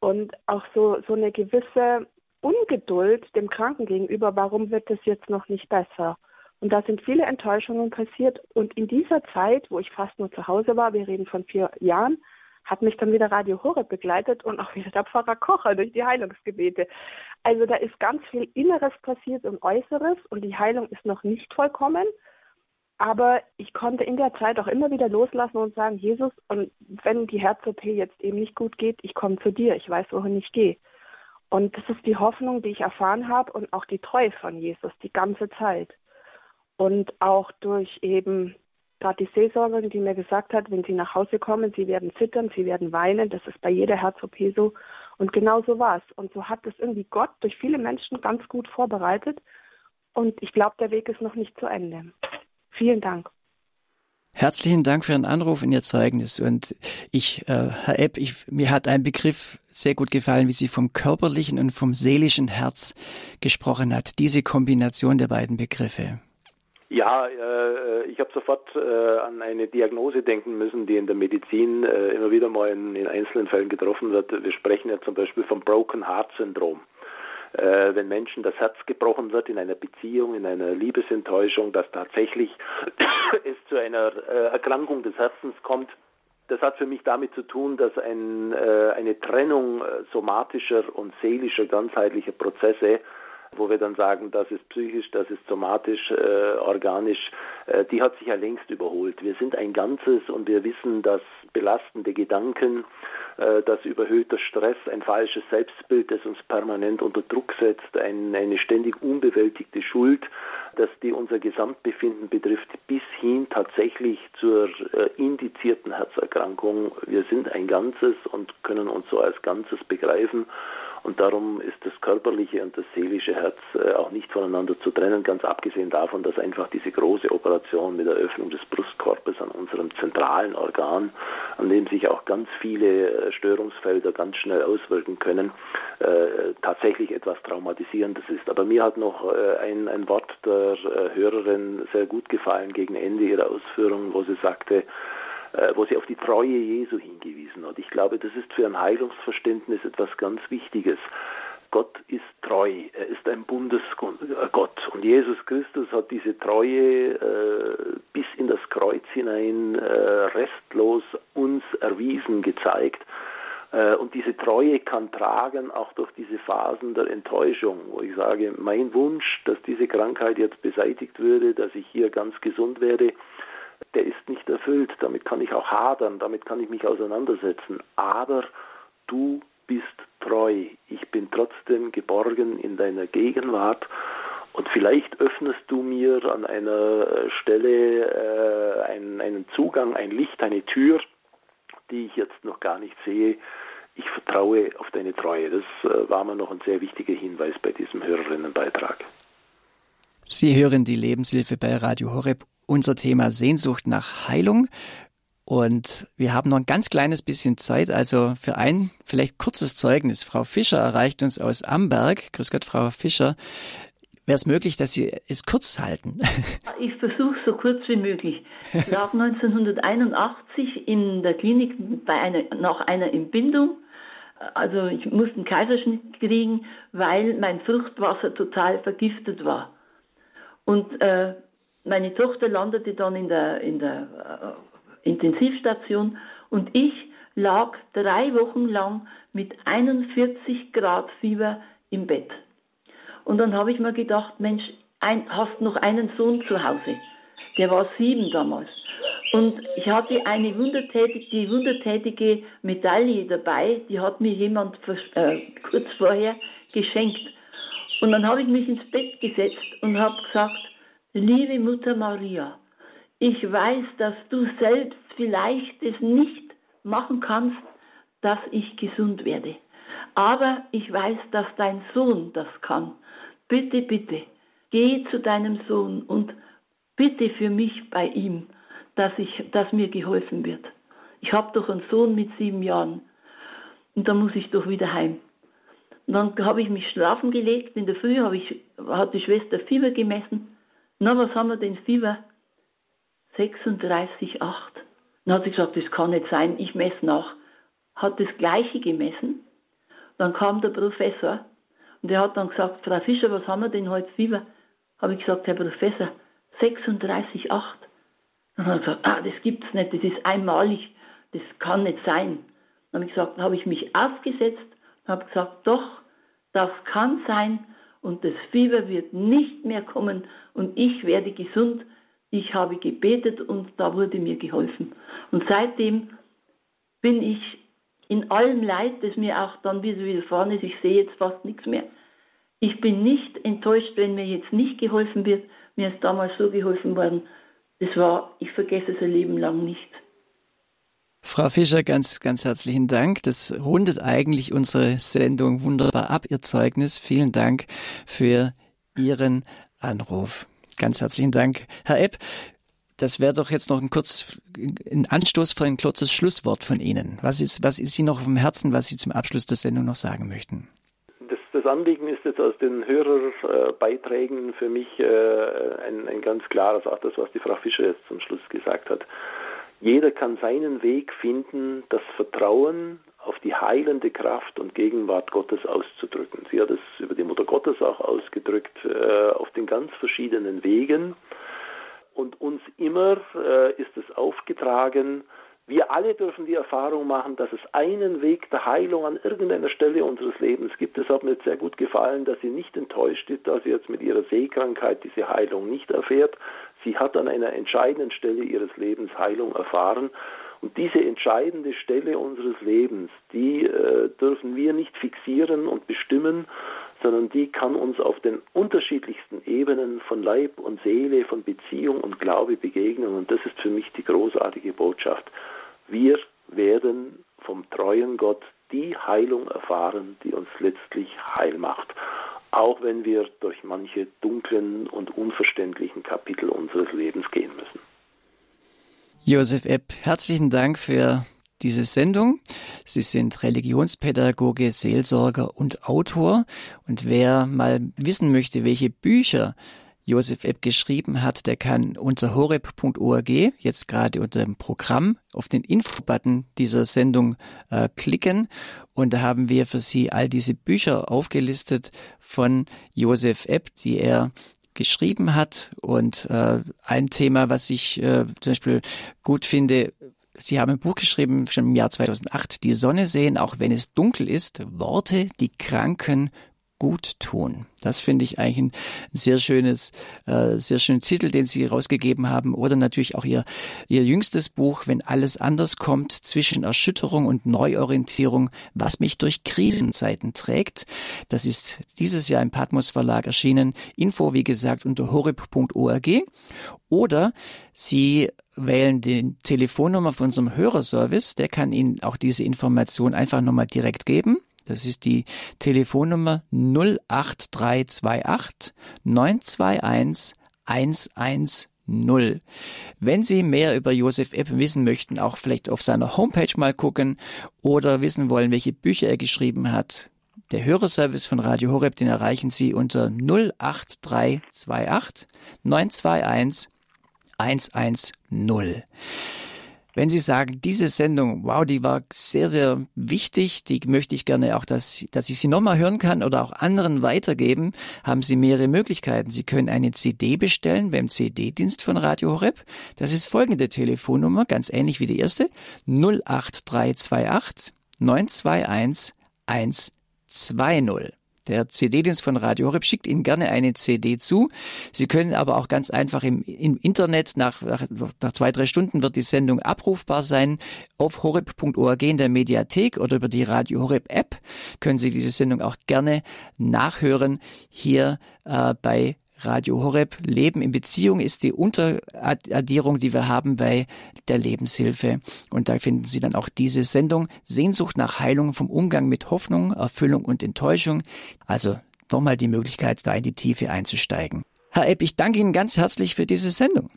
Und auch so, so eine gewisse Ungeduld dem Kranken gegenüber, warum wird das jetzt noch nicht besser? Und da sind viele Enttäuschungen passiert. Und in dieser Zeit, wo ich fast nur zu Hause war, wir reden von vier Jahren, hat mich dann wieder Radio Horeb begleitet und auch wieder der Pfarrer Kocher durch die Heilungsgebete. Also da ist ganz viel Inneres passiert und Äußeres und die Heilung ist noch nicht vollkommen. Aber ich konnte in der Zeit auch immer wieder loslassen und sagen, Jesus, und wenn die Herz-OP jetzt eben nicht gut geht, ich komme zu dir, ich weiß, wohin ich gehe. Und das ist die Hoffnung, die ich erfahren habe und auch die Treue von Jesus die ganze Zeit. Und auch durch eben gerade die Seelsorgerin, die mir gesagt hat, wenn sie nach Hause kommen, sie werden zittern, sie werden weinen, das ist bei jeder Herz-OP so. Und genau so war es. Und so hat es irgendwie Gott durch viele Menschen ganz gut vorbereitet. Und ich glaube, der Weg ist noch nicht zu Ende. Vielen Dank. Herzlichen Dank für Ihren Anruf und Ihr Zeugnis. Und ich, äh, Herr Epp, ich, mir hat ein Begriff sehr gut gefallen, wie Sie vom körperlichen und vom seelischen Herz gesprochen hat. Diese Kombination der beiden Begriffe. Ja, äh, ich habe sofort äh, an eine Diagnose denken müssen, die in der Medizin äh, immer wieder mal in, in, einzelnen Fällen getroffen wird. Wir sprechen ja zum Beispiel vom Broken Heart Syndrom. Äh, wenn Menschen das Herz gebrochen wird in einer Beziehung, in einer Liebesenttäuschung, dass tatsächlich es zu einer äh, Erkrankung des Herzens kommt. Das hat für mich damit zu tun, dass ein, äh, eine Trennung somatischer und seelischer ganzheitlicher Prozesse wo wir dann sagen, das ist psychisch, das ist somatisch, äh, organisch, äh, die hat sich ja längst überholt. Wir sind ein Ganzes und wir wissen, dass belastende Gedanken, äh, dass überhöhter Stress, ein falsches Selbstbild, das uns permanent unter Druck setzt, ein, eine ständig unbewältigte Schuld, dass die unser Gesamtbefinden betrifft, bis hin tatsächlich zur äh, indizierten Herzerkrankung. Wir sind ein Ganzes und können uns so als Ganzes begreifen. Und darum ist das körperliche und das seelische Herz äh, auch nicht voneinander zu trennen, ganz abgesehen davon, dass einfach diese große Operation mit der Öffnung des Brustkorbes an unserem zentralen Organ, an dem sich auch ganz viele äh, Störungsfelder ganz schnell auswirken können, äh, tatsächlich etwas Traumatisierendes ist. Aber mir hat noch ein, ein Wort der Hörerin sehr gut gefallen gegen Ende ihrer Ausführungen, wo sie sagte, wo sie auf die Treue Jesu hingewiesen hat. Ich glaube, das ist für ein Heilungsverständnis etwas ganz Wichtiges. Gott ist treu, er ist ein Bundesgott und Jesus Christus hat diese Treue äh, bis in das Kreuz hinein äh, restlos uns erwiesen, gezeigt. Äh, und diese Treue kann tragen auch durch diese Phasen der Enttäuschung, wo ich sage, mein Wunsch, dass diese Krankheit jetzt beseitigt würde, dass ich hier ganz gesund werde, der ist nicht erfüllt. Damit kann ich auch hadern, damit kann ich mich auseinandersetzen. Aber du bist treu. Ich bin trotzdem geborgen in deiner Gegenwart. Und vielleicht öffnest du mir an einer Stelle äh, einen, einen Zugang, ein Licht, eine Tür, die ich jetzt noch gar nicht sehe. Ich vertraue auf deine Treue. Das äh, war mir noch ein sehr wichtiger Hinweis bei diesem Hörerinnenbeitrag. Sie hören die Lebenshilfe bei Radio Horeb unser Thema Sehnsucht nach Heilung. Und wir haben noch ein ganz kleines bisschen Zeit, also für ein vielleicht kurzes Zeugnis. Frau Fischer erreicht uns aus Amberg. Grüß Gott, Frau Fischer. Wäre es möglich, dass Sie es kurz halten? Ich versuche so kurz wie möglich. Ich lag 1981 in der Klinik bei einer, nach einer Entbindung. Also ich musste einen Kaiserschnitt kriegen, weil mein Fruchtwasser total vergiftet war. Und äh, meine Tochter landete dann in der, in der äh, Intensivstation und ich lag drei Wochen lang mit 41 Grad Fieber im Bett. Und dann habe ich mir gedacht, Mensch, ein, hast noch einen Sohn zu Hause. Der war sieben damals. Und ich hatte eine wundertätige, die wundertätige Medaille dabei, die hat mir jemand äh, kurz vorher geschenkt. Und dann habe ich mich ins Bett gesetzt und habe gesagt, Liebe Mutter Maria, ich weiß, dass du selbst vielleicht es nicht machen kannst, dass ich gesund werde. Aber ich weiß, dass dein Sohn das kann. Bitte, bitte, geh zu deinem Sohn und bitte für mich bei ihm, dass, ich, dass mir geholfen wird. Ich habe doch einen Sohn mit sieben Jahren und da muss ich doch wieder heim. Und dann habe ich mich schlafen gelegt. In der Früh ich, hat die Schwester Fieber gemessen na, was haben wir denn Fieber? 36,8. Dann hat sie gesagt, das kann nicht sein, ich messe nach. Hat das Gleiche gemessen. Dann kam der Professor und der hat dann gesagt, Frau Fischer, was haben wir denn heute Fieber? Habe ich gesagt, Herr Professor, 36,8. Dann hat er gesagt, ah, das gibt's nicht, das ist einmalig, das kann nicht sein. Dann habe ich gesagt, habe ich mich aufgesetzt habe gesagt, doch, das kann sein und das Fieber wird nicht mehr kommen und ich werde gesund. Ich habe gebetet und da wurde mir geholfen. Und seitdem bin ich in allem Leid, das mir auch dann wieder widerfahren ist, ich sehe jetzt fast nichts mehr. Ich bin nicht enttäuscht, wenn mir jetzt nicht geholfen wird. Mir ist damals so geholfen worden. Das war, ich vergesse es ein Leben lang nicht. Frau Fischer, ganz, ganz herzlichen Dank. Das rundet eigentlich unsere Sendung wunderbar ab, Ihr Zeugnis. Vielen Dank für Ihren Anruf. Ganz herzlichen Dank. Herr Epp, das wäre doch jetzt noch ein kurz, ein Anstoß für ein kurzes Schlusswort von Ihnen. Was ist, was ist Ihnen noch auf dem Herzen, was Sie zum Abschluss der Sendung noch sagen möchten? Das, das Anliegen ist jetzt aus den Hörerbeiträgen für mich äh, ein, ein ganz klares, auch das, was die Frau Fischer jetzt zum Schluss gesagt hat. Jeder kann seinen Weg finden, das Vertrauen auf die heilende Kraft und Gegenwart Gottes auszudrücken. Sie hat es über die Mutter Gottes auch ausgedrückt, äh, auf den ganz verschiedenen Wegen. Und uns immer äh, ist es aufgetragen, wir alle dürfen die Erfahrung machen, dass es einen Weg der Heilung an irgendeiner Stelle unseres Lebens gibt. Es hat mir jetzt sehr gut gefallen, dass sie nicht enttäuscht ist, dass sie jetzt mit ihrer Sehkrankheit diese Heilung nicht erfährt. Sie hat an einer entscheidenden Stelle ihres Lebens Heilung erfahren. Und diese entscheidende Stelle unseres Lebens, die äh, dürfen wir nicht fixieren und bestimmen, sondern die kann uns auf den unterschiedlichsten Ebenen von Leib und Seele, von Beziehung und Glaube begegnen. Und das ist für mich die großartige Botschaft. Wir werden vom treuen Gott die Heilung erfahren, die uns letztlich heil macht, auch wenn wir durch manche dunklen und unverständlichen Kapitel unseres Lebens gehen müssen. Josef Epp, herzlichen Dank für diese Sendung. Sie sind Religionspädagoge, Seelsorger und Autor. Und wer mal wissen möchte, welche Bücher Josef Epp geschrieben hat, der kann unter horeb.org, jetzt gerade unter dem Programm, auf den Info-Button dieser Sendung äh, klicken. Und da haben wir für Sie all diese Bücher aufgelistet von Josef Epp, die er geschrieben hat. Und äh, ein Thema, was ich äh, zum Beispiel gut finde, Sie haben ein Buch geschrieben, schon im Jahr 2008, Die Sonne sehen, auch wenn es dunkel ist, Worte, die Kranken gut tun. Das finde ich eigentlich ein sehr schönes, äh, sehr schönen Titel, den Sie rausgegeben haben. Oder natürlich auch Ihr, Ihr jüngstes Buch, Wenn alles anders kommt, zwischen Erschütterung und Neuorientierung, was mich durch Krisenzeiten trägt. Das ist dieses Jahr im Patmos Verlag erschienen. Info, wie gesagt, unter horib.org. Oder Sie wählen die Telefonnummer von unserem Hörerservice. Der kann Ihnen auch diese Information einfach nochmal direkt geben. Das ist die Telefonnummer 08328 921 110. Wenn Sie mehr über Josef Epp wissen möchten, auch vielleicht auf seiner Homepage mal gucken oder wissen wollen, welche Bücher er geschrieben hat, der Hörerservice von Radio Horeb, den erreichen Sie unter 08328 921 110. Wenn Sie sagen, diese Sendung, wow, die war sehr, sehr wichtig, die möchte ich gerne auch, dass, dass ich sie nochmal hören kann oder auch anderen weitergeben, haben Sie mehrere Möglichkeiten. Sie können eine CD bestellen beim CD-Dienst von Radio Horeb. Das ist folgende Telefonnummer, ganz ähnlich wie die erste, 08328 921 120. Der CD-Dienst von Radio Horeb schickt Ihnen gerne eine CD zu. Sie können aber auch ganz einfach im, im Internet, nach, nach, nach, zwei, drei Stunden wird die Sendung abrufbar sein. Auf horeb.org in der Mediathek oder über die Radio Horeb App können Sie diese Sendung auch gerne nachhören hier äh, bei Radio Horeb. Leben in Beziehung ist die Unteraddierung, die wir haben bei der Lebenshilfe. Und da finden Sie dann auch diese Sendung Sehnsucht nach Heilung vom Umgang mit Hoffnung, Erfüllung und Enttäuschung. Also nochmal die Möglichkeit, da in die Tiefe einzusteigen. Herr Epp, ich danke Ihnen ganz herzlich für diese Sendung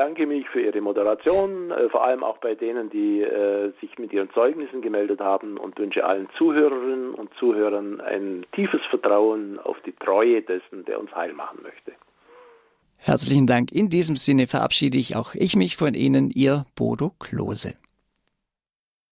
bedanke mich für Ihre Moderation, äh, vor allem auch bei denen, die äh, sich mit ihren Zeugnissen gemeldet haben und wünsche allen Zuhörerinnen und Zuhörern ein tiefes Vertrauen auf die Treue dessen, der uns heil machen möchte. Herzlichen Dank. In diesem Sinne verabschiede ich auch ich mich von Ihnen, Ihr Bodo Klose.